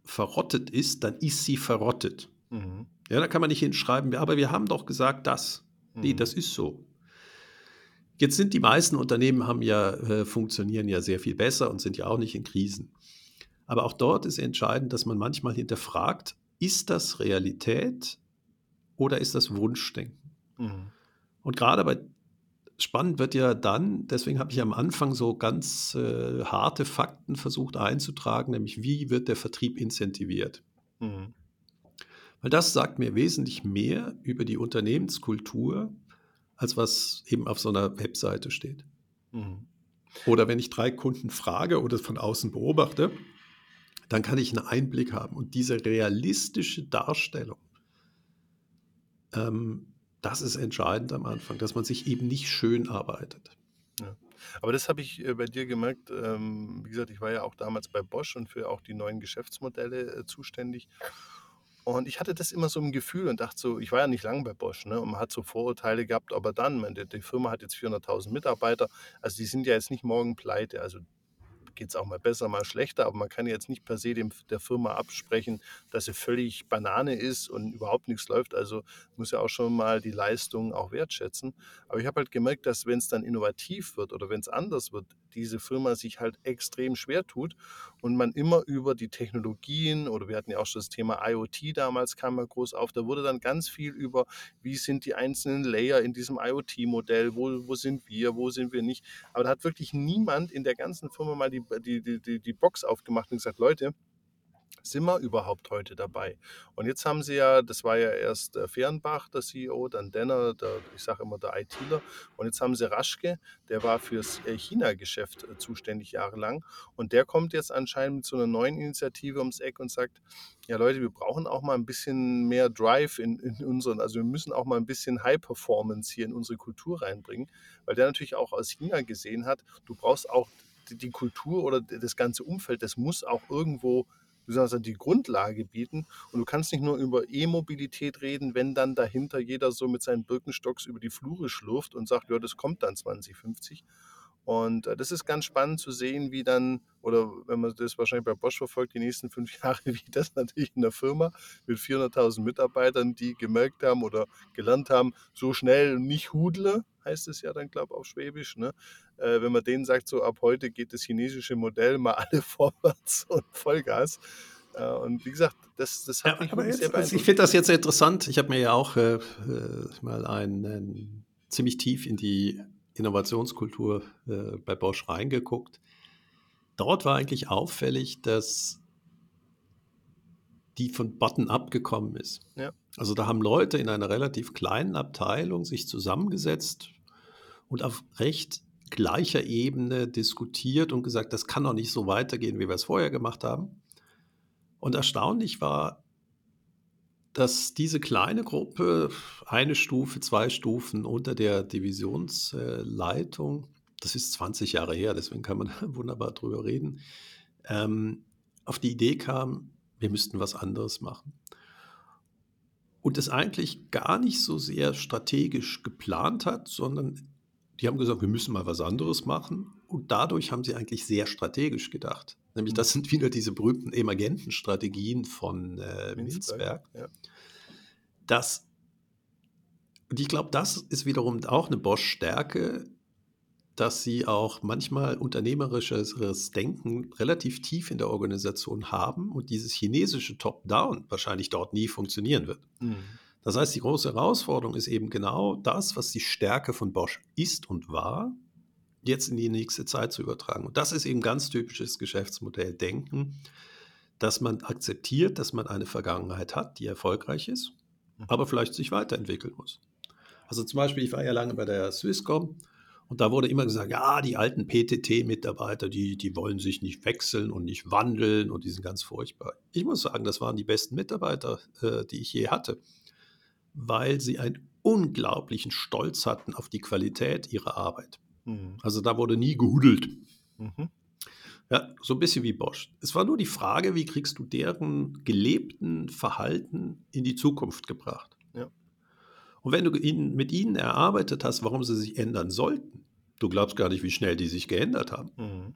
verrottet ist, dann ist sie verrottet. Mhm. Ja, da kann man nicht hinschreiben, aber wir haben doch gesagt das. Mhm. Nee, das ist so. Jetzt sind die meisten Unternehmen haben ja, äh, funktionieren ja sehr viel besser und sind ja auch nicht in Krisen. Aber auch dort ist entscheidend, dass man manchmal hinterfragt, ist das Realität oder ist das Wunschdenken? Mhm. Und gerade bei spannend wird ja dann, deswegen habe ich am Anfang so ganz äh, harte Fakten versucht einzutragen, nämlich wie wird der Vertrieb incentiviert. Mhm. Weil das sagt mir wesentlich mehr über die Unternehmenskultur, als was eben auf so einer Webseite steht. Mhm. Oder wenn ich drei Kunden frage oder von außen beobachte, dann kann ich einen Einblick haben. Und diese realistische Darstellung ähm, das ist entscheidend am Anfang, dass man sich eben nicht schön arbeitet. Ja. Aber das habe ich äh, bei dir gemerkt. Ähm, wie gesagt, ich war ja auch damals bei Bosch und für auch die neuen Geschäftsmodelle äh, zuständig. Und ich hatte das immer so im Gefühl und dachte so, ich war ja nicht lange bei Bosch, ne? Und man hat so Vorurteile gehabt, aber dann, meine, die Firma hat jetzt 400.000 Mitarbeiter, also die sind ja jetzt nicht morgen pleite. Also geht es auch mal besser, mal schlechter, aber man kann jetzt nicht per se dem, der Firma absprechen, dass sie völlig Banane ist und überhaupt nichts läuft. Also muss ja auch schon mal die Leistung auch wertschätzen. Aber ich habe halt gemerkt, dass wenn es dann innovativ wird oder wenn es anders wird, diese Firma sich halt extrem schwer tut und man immer über die Technologien oder wir hatten ja auch schon das Thema IoT damals kam ja groß auf, da wurde dann ganz viel über, wie sind die einzelnen Layer in diesem IoT-Modell, wo, wo sind wir, wo sind wir nicht. Aber da hat wirklich niemand in der ganzen Firma mal die, die, die, die Box aufgemacht und gesagt, Leute, sind wir überhaupt heute dabei? Und jetzt haben sie ja, das war ja erst äh, Fehrenbach, der CEO, dann Denner, der, ich sage immer der ITler, und jetzt haben sie Raschke, der war fürs äh, China-Geschäft äh, zuständig jahrelang. Und der kommt jetzt anscheinend mit so einer neuen Initiative ums Eck und sagt, ja Leute, wir brauchen auch mal ein bisschen mehr Drive in, in unseren, also wir müssen auch mal ein bisschen High Performance hier in unsere Kultur reinbringen, weil der natürlich auch aus China gesehen hat, du brauchst auch die, die Kultur oder das ganze Umfeld, das muss auch irgendwo du sagst, die Grundlage bieten. Und du kannst nicht nur über E-Mobilität reden, wenn dann dahinter jeder so mit seinen Birkenstocks über die Flure schlurft und sagt, ja, das kommt dann 2050. Und äh, das ist ganz spannend zu sehen, wie dann, oder wenn man das wahrscheinlich bei Bosch verfolgt, die nächsten fünf Jahre, wie das natürlich in der Firma mit 400.000 Mitarbeitern, die gemerkt haben oder gelernt haben, so schnell nicht hudle, heißt es ja dann, glaube ich, auf Schwäbisch. Ne? Äh, wenn man denen sagt, so ab heute geht das chinesische Modell mal alle vorwärts und Vollgas. Äh, und wie gesagt, das, das hat ja, mich aber jetzt, sehr also Ich finde das jetzt interessant. Ich habe mir ja auch äh, äh mal einen, ziemlich tief in die Innovationskultur äh, bei Bosch reingeguckt. Dort war eigentlich auffällig, dass die von Button-up gekommen ist. Ja. Also da haben Leute in einer relativ kleinen Abteilung sich zusammengesetzt und auf recht gleicher Ebene diskutiert und gesagt, das kann doch nicht so weitergehen, wie wir es vorher gemacht haben. Und erstaunlich war, dass diese kleine Gruppe, eine Stufe, zwei Stufen unter der Divisionsleitung, das ist 20 Jahre her, deswegen kann man wunderbar drüber reden, ähm, auf die Idee kam, wir müssten was anderes machen. Und es eigentlich gar nicht so sehr strategisch geplant hat, sondern die haben gesagt, wir müssen mal was anderes machen. Und dadurch haben sie eigentlich sehr strategisch gedacht. Nämlich, das sind wieder diese berühmten Emergentenstrategien von äh, Minzberg. Ja. Das, und ich glaube, das ist wiederum auch eine Bosch-Stärke, dass sie auch manchmal unternehmerisches Denken relativ tief in der Organisation haben und dieses chinesische Top-Down wahrscheinlich dort nie funktionieren wird. Mhm. Das heißt, die große Herausforderung ist eben genau das, was die Stärke von Bosch ist und war, jetzt in die nächste Zeit zu übertragen. Und das ist eben ganz typisches Geschäftsmodell Denken, dass man akzeptiert, dass man eine Vergangenheit hat, die erfolgreich ist, mhm. aber vielleicht sich weiterentwickeln muss. Also zum Beispiel, ich war ja lange bei der Swisscom und da wurde immer gesagt, ja, die alten PTT-Mitarbeiter, die, die wollen sich nicht wechseln und nicht wandeln und die sind ganz furchtbar. Ich muss sagen, das waren die besten Mitarbeiter, äh, die ich je hatte, weil sie einen unglaublichen Stolz hatten auf die Qualität ihrer Arbeit. Mhm. Also da wurde nie gehudelt. Mhm. Ja, so ein bisschen wie Bosch. Es war nur die Frage, wie kriegst du deren gelebten Verhalten in die Zukunft gebracht? Ja. Und wenn du ihnen, mit ihnen erarbeitet hast, warum sie sich ändern sollten, du glaubst gar nicht, wie schnell die sich geändert haben. Mhm.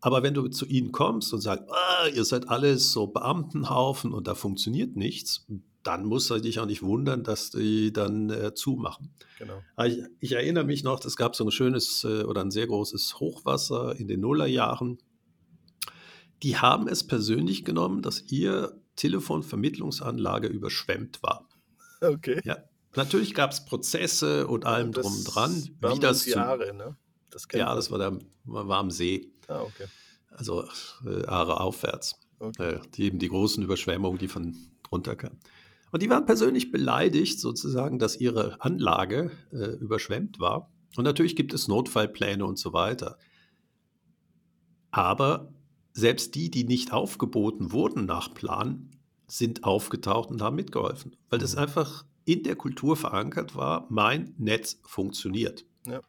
Aber wenn du zu ihnen kommst und sagst, ah, ihr seid alles so Beamtenhaufen und da funktioniert nichts, dann musst du dich auch nicht wundern, dass die dann äh, zumachen. Genau. Ich, ich, erinnere mich noch, es gab so ein schönes äh, oder ein sehr großes Hochwasser in den Nullerjahren. Die haben es persönlich genommen, dass ihr Telefonvermittlungsanlage überschwemmt war. Okay. Ja, Natürlich gab es Prozesse und allem das drum und dran. Wie das Jahre, ne? Das ja, das war, der, war am See. Ah, okay. Also äh, Aare aufwärts. Okay. Äh, die, eben die großen Überschwemmungen, die von drunter kamen. Und die waren persönlich beleidigt, sozusagen, dass ihre Anlage äh, überschwemmt war. Und natürlich gibt es Notfallpläne und so weiter. Aber selbst die, die nicht aufgeboten wurden nach Plan, sind aufgetaucht und haben mitgeholfen. Weil das mhm. einfach in der Kultur verankert war, mein Netz funktioniert. Ja.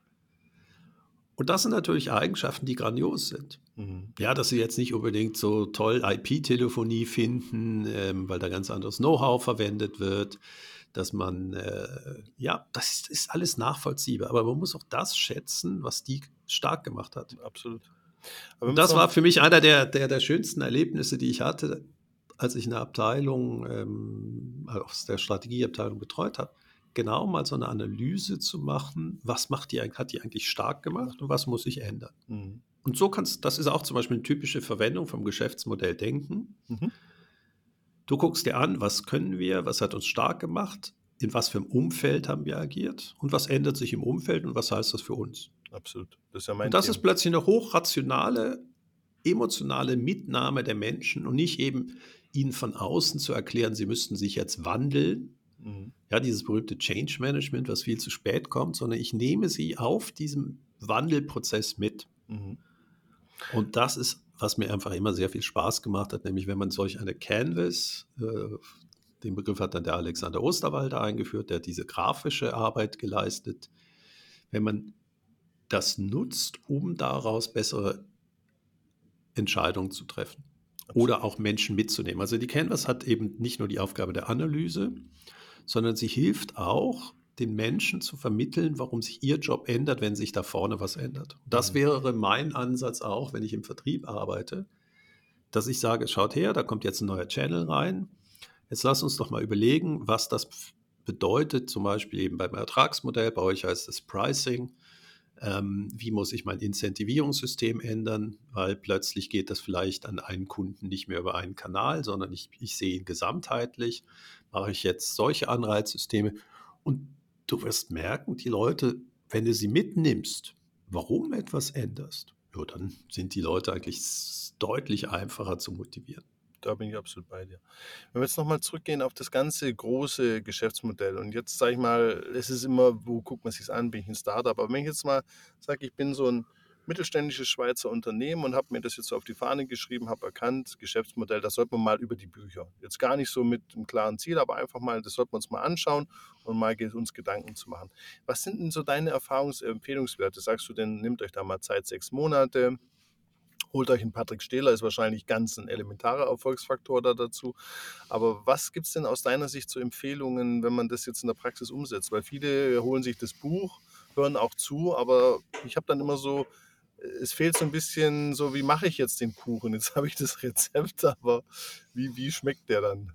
Und das sind natürlich Eigenschaften, die grandios sind. Mhm. Ja, dass sie jetzt nicht unbedingt so toll IP-Telefonie finden, ähm, weil da ganz anderes Know-how verwendet wird, dass man, äh, ja, das ist, ist, alles nachvollziehbar. Aber man muss auch das schätzen, was die stark gemacht hat. Absolut. Und das war für mich einer der, der, der schönsten Erlebnisse, die ich hatte, als ich eine Abteilung ähm, aus der Strategieabteilung betreut habe, genau mal so eine Analyse zu machen, was macht die, hat die eigentlich stark gemacht und was muss sich ändern. Mhm. Und so kannst, das ist auch zum Beispiel eine typische Verwendung vom Geschäftsmodell Denken. Mhm. Du guckst dir an, was können wir, was hat uns stark gemacht, in was für einem Umfeld haben wir agiert und was ändert sich im Umfeld und was heißt das für uns. Absolut. Das ist ja mein Und das Thema. ist plötzlich eine hochrationale, emotionale Mitnahme der Menschen und nicht eben ihnen von außen zu erklären, sie müssten sich jetzt wandeln. Mhm. Ja, dieses berühmte Change Management, was viel zu spät kommt, sondern ich nehme sie auf diesem Wandelprozess mit. Mhm. Und das ist, was mir einfach immer sehr viel Spaß gemacht hat, nämlich wenn man solch eine Canvas, äh, den Begriff hat dann der Alexander Osterwalder eingeführt, der hat diese grafische Arbeit geleistet. Wenn man das nutzt, um daraus bessere Entscheidungen zu treffen oder auch Menschen mitzunehmen. Also die Canvas hat eben nicht nur die Aufgabe der Analyse, sondern sie hilft auch, den Menschen zu vermitteln, warum sich ihr Job ändert, wenn sich da vorne was ändert. Das Mhm. wäre mein Ansatz auch, wenn ich im Vertrieb arbeite, dass ich sage, schaut her, da kommt jetzt ein neuer Channel rein. Jetzt lasst uns doch mal überlegen, was das bedeutet, zum Beispiel eben beim Ertragsmodell, bei euch heißt es Pricing. Ähm, wie muss ich mein Incentivierungssystem ändern? Weil plötzlich geht das vielleicht an einen Kunden nicht mehr über einen Kanal, sondern ich, ich sehe ihn gesamtheitlich. Mache ich jetzt solche Anreizsysteme? Und du wirst merken, die Leute, wenn du sie mitnimmst, warum etwas änderst, ja, dann sind die Leute eigentlich deutlich einfacher zu motivieren. Da bin ich absolut bei dir. Wenn wir jetzt nochmal zurückgehen auf das ganze große Geschäftsmodell und jetzt sage ich mal, es ist immer, wo guckt man sich an, bin ich ein Startup, aber wenn ich jetzt mal sage, ich bin so ein mittelständisches Schweizer Unternehmen und habe mir das jetzt so auf die Fahne geschrieben, habe erkannt, Geschäftsmodell, das sollte man mal über die Bücher. Jetzt gar nicht so mit einem klaren Ziel, aber einfach mal, das sollten wir uns mal anschauen und mal uns Gedanken zu machen. Was sind denn so deine Erfahrungsempfehlungswerte? Sagst du denn, nehmt euch da mal Zeit, sechs Monate, holt euch einen Patrick Stehler, ist wahrscheinlich ganz ein elementarer Erfolgsfaktor da dazu. Aber was gibt es denn aus deiner Sicht zu Empfehlungen, wenn man das jetzt in der Praxis umsetzt? Weil viele holen sich das Buch, hören auch zu, aber ich habe dann immer so, es fehlt so ein bisschen so, wie mache ich jetzt den Kuchen? Jetzt habe ich das Rezept, aber wie, wie schmeckt der dann?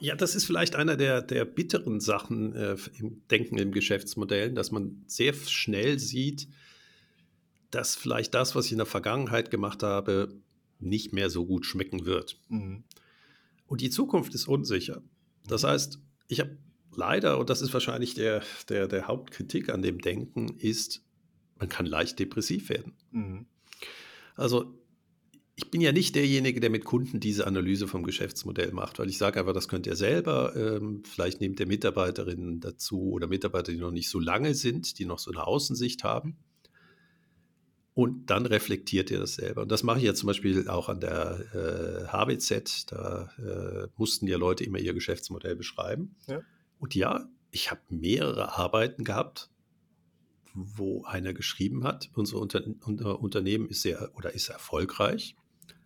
Ja, das ist vielleicht einer der, der bitteren Sachen äh, im Denken im Geschäftsmodellen, dass man sehr schnell sieht, dass vielleicht das, was ich in der Vergangenheit gemacht habe, nicht mehr so gut schmecken wird. Mhm. Und die Zukunft ist unsicher. Das heißt, ich habe leider, und das ist wahrscheinlich der, der, der Hauptkritik an dem Denken, ist, man kann leicht depressiv werden. Mhm. Also ich bin ja nicht derjenige, der mit Kunden diese Analyse vom Geschäftsmodell macht, weil ich sage einfach, das könnt ihr selber. Ähm, vielleicht nehmt ihr Mitarbeiterinnen dazu oder Mitarbeiter, die noch nicht so lange sind, die noch so eine Außensicht haben. Und dann reflektiert ihr das selber. Und das mache ich jetzt zum Beispiel auch an der äh, HBZ. Da äh, mussten ja Leute immer ihr Geschäftsmodell beschreiben. Ja. Und ja, ich habe mehrere Arbeiten gehabt, wo einer geschrieben hat, unser, Unter unser Unternehmen ist sehr oder ist erfolgreich,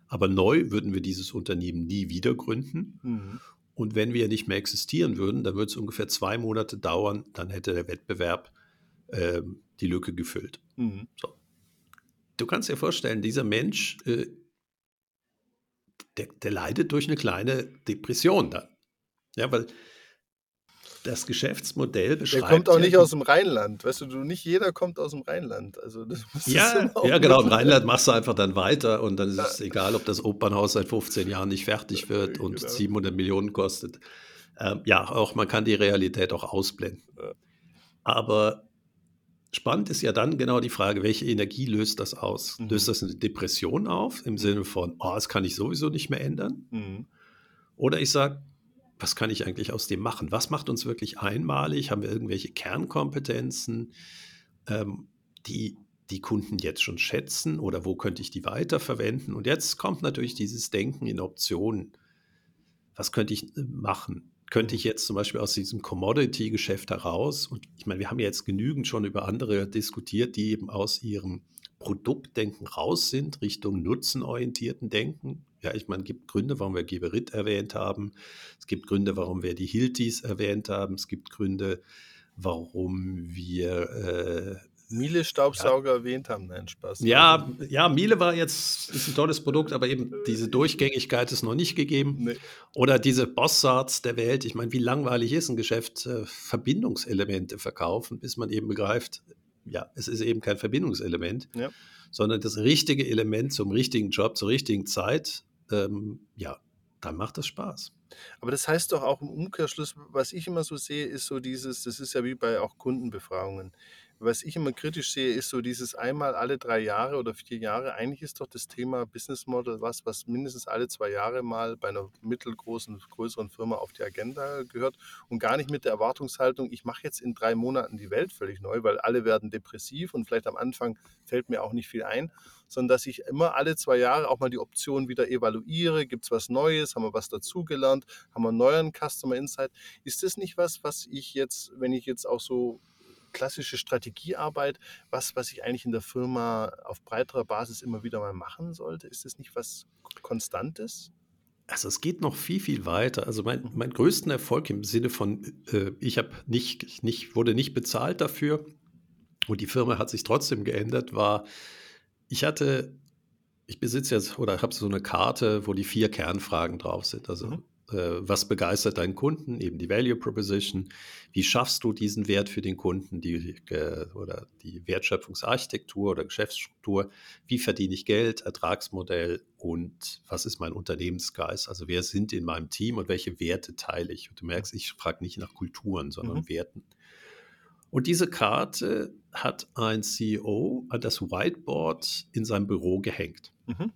aber neu würden wir dieses Unternehmen nie wieder gründen. Mhm. Und wenn wir nicht mehr existieren würden, dann würde es ungefähr zwei Monate dauern, dann hätte der Wettbewerb ähm, die Lücke gefüllt. Mhm. So. Du kannst dir vorstellen, dieser Mensch, äh, der, der leidet durch eine kleine Depression dann. Ja, weil das Geschäftsmodell Der beschreibt. kommt auch ja nicht aus dem Rheinland. Weißt du, du, nicht jeder kommt aus dem Rheinland. Also Ja, ja, genau. Im Rheinland machst du einfach dann weiter und dann ist es egal, ob das Opernhaus seit 15 Jahren nicht fertig wird und Genau. 700 Millionen kostet. Ähm, ja, auch man kann die Realität auch ausblenden. Ja. Aber spannend ist ja dann genau die Frage, welche Energie löst das aus? Mhm. Löst das eine Depression auf im Sinne von, oh, das kann ich sowieso nicht mehr ändern? Mhm. Oder ich sage, was kann ich eigentlich aus dem machen? Was macht uns wirklich einmalig? Haben wir irgendwelche Kernkompetenzen, ähm, die die Kunden jetzt schon schätzen oder wo könnte ich die weiterverwenden? Und jetzt kommt natürlich dieses Denken in Optionen. Was könnte ich äh, machen? Könnte ich jetzt zum Beispiel aus diesem Commodity-Geschäft heraus, und ich meine, wir haben ja jetzt genügend schon über andere diskutiert, die eben aus ihrem Produktdenken raus sind, Richtung nutzenorientierten Denken. Ja, ich meine, es gibt Gründe, warum wir Geberit erwähnt haben. Es gibt Gründe, warum wir die Hiltis erwähnt haben. Es gibt Gründe, warum wir äh, Miele Staubsauger erwähnt haben. Nein, Spaß. ja, ja, Miele war jetzt ist ein tolles Produkt, aber eben diese Durchgängigkeit ist noch nicht gegeben. Nee. Oder diese Bossarts der Welt. Ich meine, wie langweilig ist ein Geschäft, äh, Verbindungselemente verkaufen, bis man eben begreift, ja, es ist eben kein Verbindungselement, Ja. sondern das richtige Element zum richtigen Job, zur richtigen Zeit, ähm, ja, dann macht das Spaß. Aber das heißt doch auch im Umkehrschluss, was ich immer so sehe, ist so dieses, das ist ja wie bei auch Kundenbefragungen. Was ich immer kritisch sehe, ist so dieses einmal alle drei Jahre oder vier Jahre. Eigentlich ist doch das Thema Business Model was, was mindestens alle zwei Jahre mal bei einer mittelgroßen, größeren Firma auf die Agenda gehört und gar nicht mit der Erwartungshaltung, ich mache jetzt in drei Monaten die Welt völlig neu, weil alle werden depressiv und vielleicht am Anfang fällt mir auch nicht viel ein, sondern dass ich immer alle zwei Jahre auch mal die Option wieder evaluiere. Gibt es was Neues? Haben wir was dazugelernt? Haben wir einen neuen Customer Insight? Ist das nicht was, was ich jetzt, wenn ich jetzt auch so klassische Strategiearbeit, was, was ich eigentlich in der Firma auf breiterer Basis immer wieder mal machen sollte? Ist das nicht was Konstantes? Also es geht noch viel, viel weiter. Also mein, mein größten Erfolg im Sinne von, äh, ich habe nicht, nicht, wurde nicht bezahlt dafür und die Firma hat sich trotzdem geändert, war, ich hatte, ich besitze jetzt oder habe so eine Karte, wo die vier Kernfragen drauf sind. Also Mhm. Äh, was begeistert deinen Kunden? Eben die Value Proposition. Wie schaffst du diesen Wert für den Kunden? Die, äh, oder die Wertschöpfungsarchitektur oder Geschäftsstruktur. Wie verdiene ich Geld? Ertragsmodell und was ist mein Unternehmensgeist? Also wer sind in meinem Team und welche Werte teile ich? Und du merkst, ich frage nicht nach Kulturen, sondern Mhm. Werten. Und diese Karte hat ein CEO an das Whiteboard in seinem Büro gehängt. Mhm.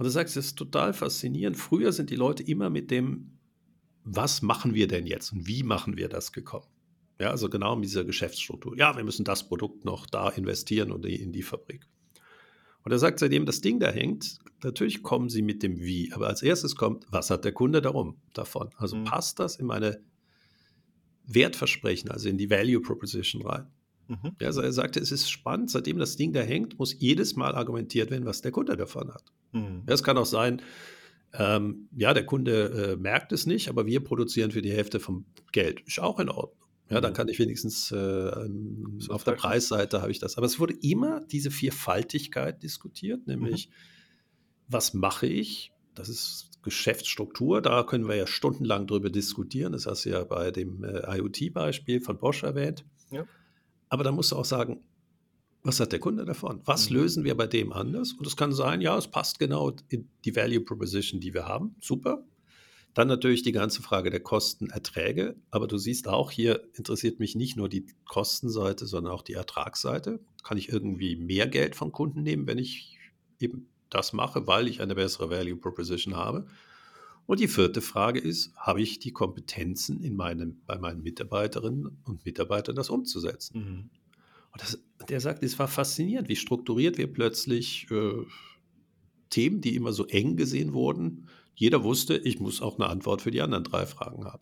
Und du sagst, das ist total faszinierend. Früher sind die Leute immer mit dem, was machen wir denn jetzt und wie machen wir das gekommen? Ja, also genau mit dieser Geschäftsstruktur. Ja, wir müssen das Produkt noch da investieren oder in die Fabrik. Und er sagt, seitdem das Ding da hängt, natürlich kommen sie mit dem Wie, aber als erstes kommt, was hat der Kunde darum, davon? Also Mhm. passt das in meine Wertversprechen, also in die Value Proposition rein? Mhm. Ja, also er sagte, es ist spannend, seitdem das Ding da hängt, muss jedes Mal argumentiert werden, was der Kunde davon hat. Mhm. Es kann auch sein, ähm, ja, der Kunde äh, merkt es nicht, aber wir produzieren für die Hälfte vom Geld. Ist auch in Ordnung. Ja, dann Mhm. kann ich wenigstens äh, ähm, auf der. Preisseite habe ich das. Aber es wurde immer diese Vierfaltigkeit diskutiert, nämlich was mache ich? Das ist Geschäftsstruktur, da können wir ja stundenlang drüber diskutieren. Das hast du ja bei dem äh, IoT-Beispiel von Bosch erwähnt. Ja. Aber da musst du auch sagen, was hat der Kunde davon? Was Mhm. lösen wir bei dem anders? Und es kann sein, ja, es passt genau in die Value Proposition, die wir haben. Super. Dann natürlich die ganze Frage der Kosten, Erträge. Aber du siehst auch, hier interessiert mich nicht nur die Kostenseite, sondern auch die Ertragsseite. Kann ich irgendwie mehr Geld von Kunden nehmen, wenn ich eben das mache, weil ich eine bessere Value Proposition habe? Und die vierte Frage ist, habe ich die Kompetenzen in meinem, bei meinen Mitarbeiterinnen und Mitarbeitern, das umzusetzen? Mhm. Und das, der sagt, es war faszinierend, wie strukturiert wir plötzlich äh, Themen, die immer so eng gesehen wurden. Jeder wusste, ich muss auch eine Antwort für die anderen drei Fragen haben.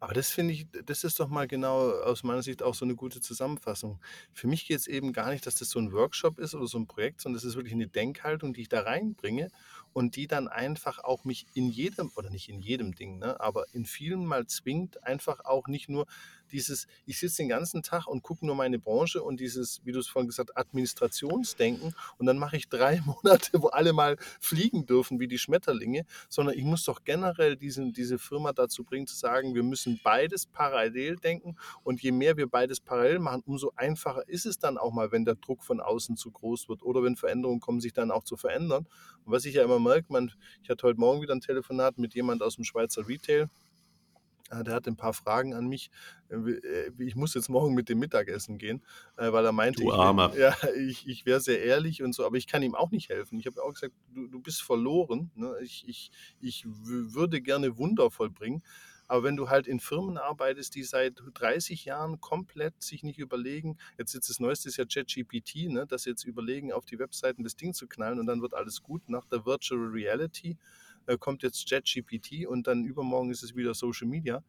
Aber das finde ich, das ist doch mal genau aus meiner Sicht auch so eine gute Zusammenfassung. Für mich geht es eben gar nicht, dass das so ein Workshop ist oder so ein Projekt, sondern das ist wirklich eine Denkhaltung, die ich da reinbringe und die dann einfach auch mich in jedem, oder nicht in jedem Ding, ne, aber in vielen mal zwingt, einfach auch nicht nur dieses, ich sitze den ganzen Tag und gucke nur meine Branche und dieses, wie du es vorhin gesagt hast, Administrationsdenken und dann mache ich drei Monate, wo alle mal fliegen dürfen wie die Schmetterlinge, sondern ich muss doch generell diesen, diese Firma dazu bringen, zu sagen, wir müssen beides parallel denken und je mehr wir beides parallel machen, umso einfacher ist es dann auch mal, wenn der Druck von außen zu groß wird oder wenn Veränderungen kommen, sich dann auch zu verändern. Und was ich ja immer merke, man, ich hatte heute Morgen wieder ein Telefonat mit jemand aus dem Schweizer Retail, äh, der hatte ein paar Fragen an mich. Äh, äh, Ich muss jetzt morgen mit dem Mittagessen gehen, äh, weil er meinte, Du ich, Armer. ja, ich, ich wäre sehr ehrlich und so, aber ich kann ihm auch nicht helfen. Ich habe auch gesagt, du, du bist verloren. Ne? Ich, ich, ich würde gerne Wunder vollbringen. Aber wenn du halt in Firmen arbeitest, die seit 30 Jahren komplett sich nicht überlegen, jetzt, jetzt das Neueste ist ja ChatGPT, ne, dass jetzt überlegen, auf die Webseiten das Ding zu knallen und dann wird alles gut. Nach der Virtual Reality äh, kommt jetzt ChatGPT und dann übermorgen ist es wieder Social Media.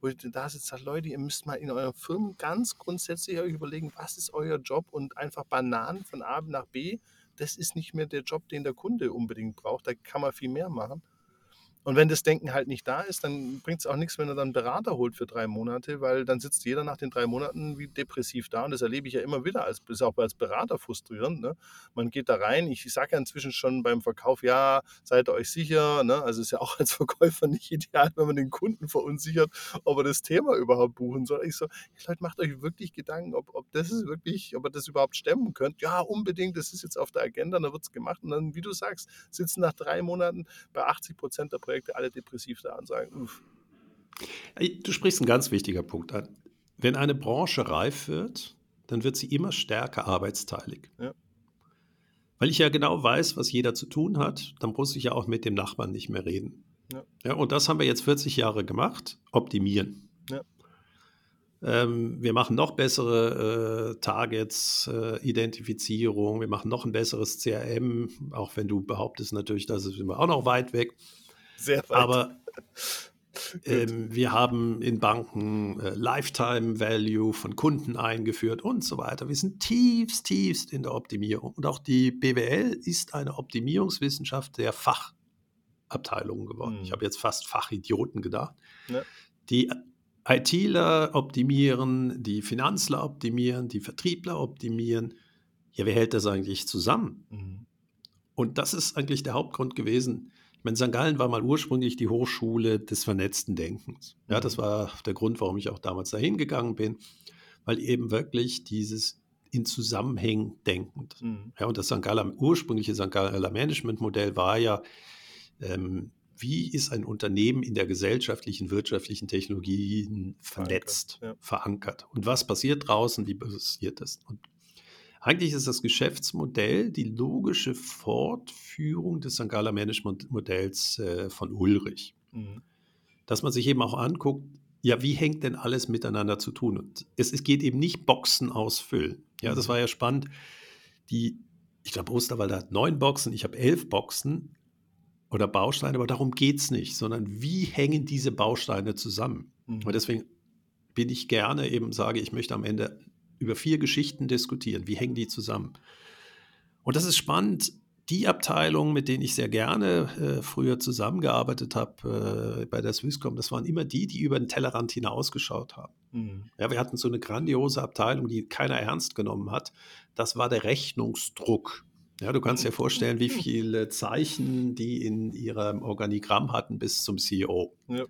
Wo ich da sitzt, sagt, Leute, ihr müsst mal in euren Firmen ganz grundsätzlich euch überlegen, was ist euer Job und einfach Bananen von A nach B, das ist nicht mehr der Job, den der Kunde unbedingt braucht. Da kann man viel mehr machen. Und wenn das Denken halt nicht da ist, dann bringt es auch nichts, wenn er dann einen Berater holt für drei Monate, weil dann sitzt jeder nach den drei Monaten wie depressiv da. Und das erlebe ich ja immer wieder, als, ist auch als Berater frustrierend. Ne? Man geht da rein, ich, sage ja inzwischen schon beim Verkauf, ja, seid ihr euch sicher. Ne? Also ist ja auch als Verkäufer nicht ideal, wenn man den Kunden verunsichert, ob er das Thema überhaupt buchen soll. Ich so, Leute, macht euch wirklich Gedanken, ob, ob das ist wirklich, ob ihr das überhaupt stemmen könnt. Ja, unbedingt, das ist jetzt auf der Agenda, da wird es gemacht. Und dann, wie du sagst, sitzen nach drei Monaten bei 80 Prozent der Projekte Projekte alle depressiv da und sagen, uff. Du sprichst einen ganz wichtigen Punkt an. Wenn eine Branche reif wird, dann wird sie immer stärker arbeitsteilig. Ja. Weil ich ja genau weiß, was jeder zu tun hat, dann muss ich ja auch mit dem Nachbarn nicht mehr reden. Ja. ja und das haben wir jetzt 40 Jahre gemacht, optimieren. Ja. Ähm, wir machen noch bessere äh, Targets, äh, Identifizierung, wir machen noch ein besseres CRM, auch wenn du behauptest natürlich, das ist immer auch noch weit weg. Sehr weit. Aber ähm, wir haben in Banken äh, Lifetime Value von Kunden eingeführt und so weiter. Wir sind tiefst, tiefst in der Optimierung. Und auch die BWL ist eine Optimierungswissenschaft der Fachabteilungen geworden. Mhm. Ich habe jetzt fast Fachidioten gedacht. Ja. Die ITler optimieren, die Finanzler optimieren, die Vertriebler optimieren. Ja, wer hält das eigentlich zusammen? Mhm. Und das ist eigentlich der Hauptgrund gewesen, meine, St. Gallen war mal ursprünglich die Hochschule des vernetzten Denkens. Ja, das mhm. war der Grund, warum ich auch damals dahin gegangen bin, weil eben wirklich dieses in Zusammenhängen denkend. Mhm. Ja, und das St. Galler, ursprüngliche St. Galler Managementmodell war ja, ähm, wie ist ein Unternehmen in der gesellschaftlichen, wirtschaftlichen Technologien vernetzt, verankert, ja. verankert. Und was passiert draußen, wie passiert das? Und eigentlich ist das Geschäftsmodell die logische Fortführung des St. Galler Management-Modells äh, von Ulrich. Mhm. Dass man sich eben auch anguckt, ja, wie hängt denn alles miteinander zu tun? Und es, es geht eben nicht Boxen ausfüllen. Ja, das mhm. war ja spannend. Die, ich glaube, Osterwalder hat neun Boxen, ich habe elf Boxen oder Bausteine, aber darum geht es nicht, sondern wie hängen diese Bausteine zusammen? Mhm. Und deswegen bin ich gerne eben, sage ich möchte am Ende über vier Geschichten diskutieren. Wie hängen die zusammen? Und das ist spannend. Die Abteilungen, mit denen ich sehr gerne äh, früher zusammengearbeitet habe äh, bei der Swisscom, das waren immer die, die über den Tellerrand hinausgeschaut haben. Mhm. Ja, wir hatten so eine grandiose Abteilung, die keiner ernst genommen hat. Das war der Rechnungsdruck. Ja, du kannst dir vorstellen, wie viele Zeichen die in ihrem Organigramm hatten bis zum CEO. Ja.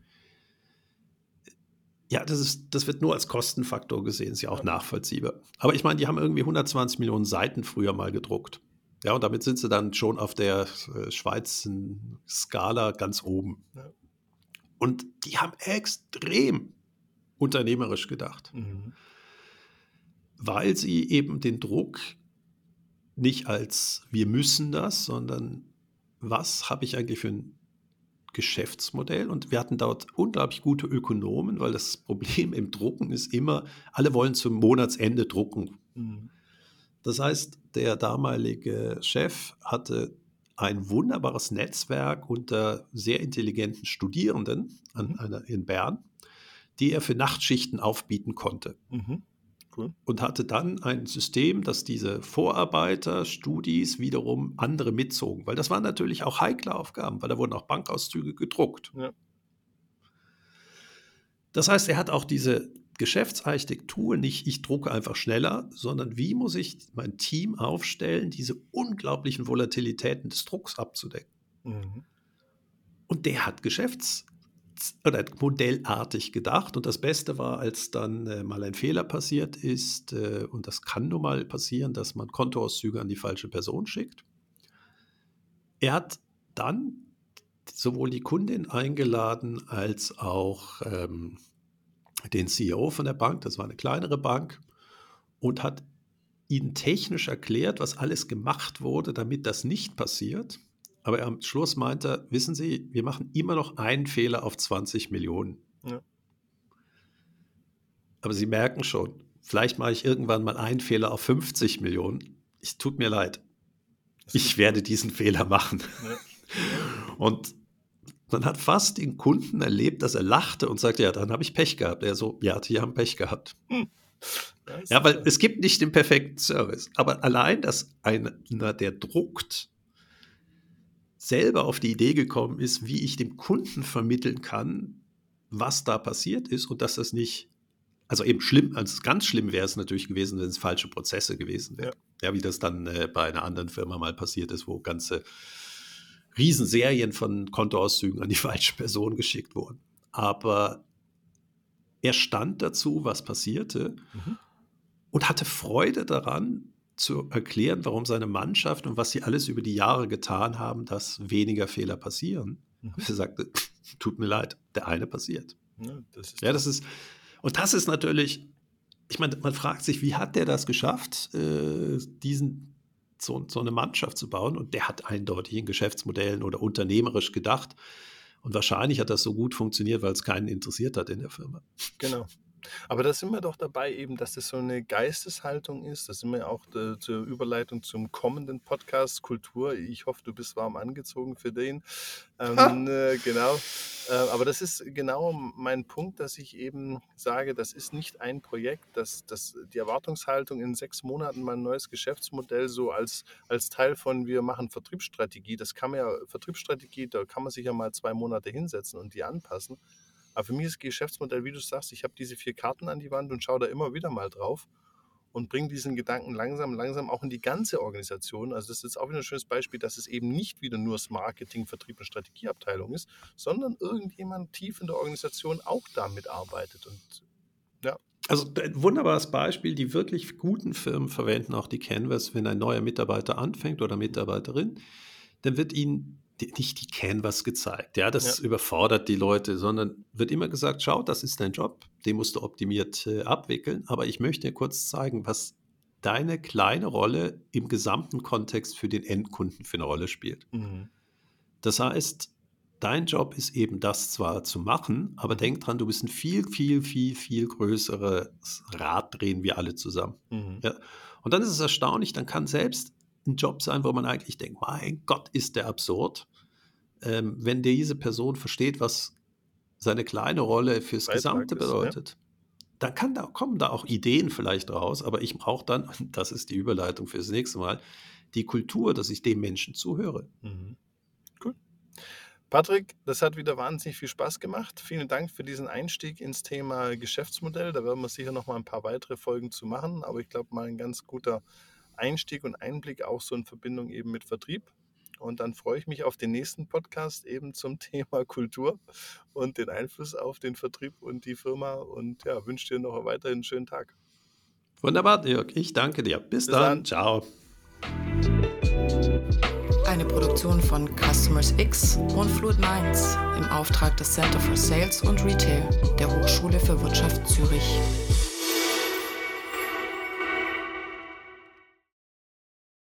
Ja, das, ist, das wird nur als Kostenfaktor gesehen, ist ja auch ja. nachvollziehbar. Aber ich meine, die haben irgendwie 120 Millionen Seiten früher mal gedruckt. Ja, und damit sind sie dann schon auf der äh, Schweizer Skala ganz oben. Ja. Und die haben extrem unternehmerisch gedacht, mhm. weil sie eben den Druck nicht als wir müssen das, sondern was habe ich eigentlich für ein Geschäftsmodell und wir hatten dort unglaublich gute Ökonomen, weil das Problem im Drucken ist immer, alle wollen zum Monatsende drucken. Mhm. Das heißt, der damalige Chef hatte ein wunderbares Netzwerk unter sehr intelligenten Studierenden an, mhm. einer, in Bern, die er für Nachtschichten aufbieten konnte. Mhm. Cool. Und hatte dann ein System, dass diese Vorarbeiter, Studis wiederum andere mitzogen, weil das waren natürlich auch heikle Aufgaben, weil da wurden auch Bankauszüge gedruckt. Ja. Das heißt, er hat auch diese Geschäftsarchitektur nicht, ich drucke einfach schneller, sondern wie muss ich mein Team aufstellen, diese unglaublichen Volatilitäten des Drucks abzudecken. Mhm. Und der hat Geschäfts oder modellartig gedacht. Und das Beste war, als dann äh, mal ein Fehler passiert ist, äh, und das kann nun mal passieren, dass man Kontoauszüge an die falsche Person schickt. Er hat dann sowohl die Kundin eingeladen als auch ähm, den CEO von der Bank, das war eine kleinere Bank, und hat ihnen technisch erklärt, was alles gemacht wurde, damit das nicht passiert. Aber am Schluss meinte er, wissen Sie, wir machen immer noch einen Fehler auf 20 Millionen. Ja. Aber Sie merken schon, vielleicht mache ich irgendwann mal einen Fehler auf 50 Millionen. Es tut mir leid. Ich werde diesen Fehler machen. Ja. Und man hat fast den Kunden erlebt, dass er lachte und sagte, ja, dann habe ich Pech gehabt. Er so, ja, die haben Pech gehabt. Hm. Ja, weil es gibt nicht den perfekten Service. Aber allein, dass einer, der druckt, selber auf die Idee gekommen ist, wie ich dem Kunden vermitteln kann, was da passiert ist und dass das nicht, also eben schlimm, also ganz schlimm wäre es natürlich gewesen, wenn es falsche Prozesse gewesen wären. Ja. ja, wie das dann äh, bei einer anderen Firma mal passiert ist, wo ganze Riesenserien von Kontoauszügen an die falsche Person geschickt wurden. Aber er stand dazu, was passierte mhm. und hatte Freude daran, zu erklären, warum seine Mannschaft und was sie alles über die Jahre getan haben, dass weniger Fehler passieren. Mhm. Er sagte, tut mir leid, der eine passiert. Ja, das ist, ja, das ist und das ist natürlich, ich meine, man fragt sich, wie hat der das geschafft, äh, diesen, so, so, eine Mannschaft zu bauen? Und der hat eindeutig in Geschäftsmodellen oder unternehmerisch gedacht. Und wahrscheinlich hat das so gut funktioniert, weil es keinen interessiert hat in der Firma. Genau. Aber da sind wir doch dabei eben, dass das so eine Geisteshaltung ist. Da sind wir auch äh, zur Überleitung zum kommenden Podcast Kultur. Ich hoffe, du bist warm angezogen für den. Ähm, äh, genau. Äh, aber das ist genau mein Punkt, dass ich eben sage, das ist nicht ein Projekt, dass, dass die Erwartungshaltung in sechs Monaten mal ein neues Geschäftsmodell so als, als Teil von wir machen Vertriebsstrategie, das kann man ja, Vertriebsstrategie, da kann man sich ja mal zwei Monate hinsetzen und die anpassen. Aber für mich ist Geschäftsmodell, wie du sagst, ich habe diese vier Karten an die Wand und schaue da immer wieder mal drauf und bringe diesen Gedanken langsam, langsam auch in die ganze Organisation. Also das ist jetzt auch wieder ein schönes Beispiel, dass es eben nicht wieder nur das Marketing, Vertrieb und Strategieabteilung ist, sondern irgendjemand tief in der Organisation auch damit arbeitet. Und ja. Also ein wunderbares Beispiel, die wirklich guten Firmen verwenden auch die Canvas, wenn ein neuer Mitarbeiter anfängt oder Mitarbeiterin, dann wird ihnen nicht die Canvas gezeigt. Ja, das ja. überfordert die Leute, sondern wird immer gesagt, schau, das ist dein Job, den musst du optimiert äh, abwickeln. Aber ich möchte dir kurz zeigen, was deine kleine Rolle im gesamten Kontext für den Endkunden für eine Rolle spielt. Mhm. Das heißt, dein Job ist eben das zwar zu machen, aber denk dran, du bist ein viel, viel, viel, viel größeres Rad drehen wir alle zusammen. Mhm. Ja. Und dann ist es erstaunlich, dann kann selbst ein Job sein, wo man eigentlich denkt, mein Gott, ist der absurd. Ähm, wenn diese Person versteht, was seine kleine Rolle fürs Beitrag Gesamte bedeutet, ist, ja. dann kann da, kommen da auch Ideen vielleicht raus, aber ich brauche dann, das ist die Überleitung fürs nächste Mal, die Kultur, dass ich dem Menschen zuhöre. Mhm. Cool. Patrick, das hat wieder wahnsinnig viel Spaß gemacht. Vielen Dank für diesen Einstieg ins Thema Geschäftsmodell. Da werden wir sicher noch mal ein paar weitere Folgen zu machen, aber ich glaube mal ein ganz guter Einstieg und Einblick auch so in Verbindung eben mit Vertrieb. Und dann freue ich mich auf den nächsten Podcast eben zum Thema Kultur und den Einfluss auf den Vertrieb und die Firma. Und ja, wünsche dir noch weiterhin einen schönen Tag. Wunderbar, Dirk. Ich danke dir. Bis, Bis dann. dann. Ciao. Eine Produktion von Customers X und Fluid Minds im Auftrag des Center for Sales und Retail der Hochschule für Wirtschaft Zürich.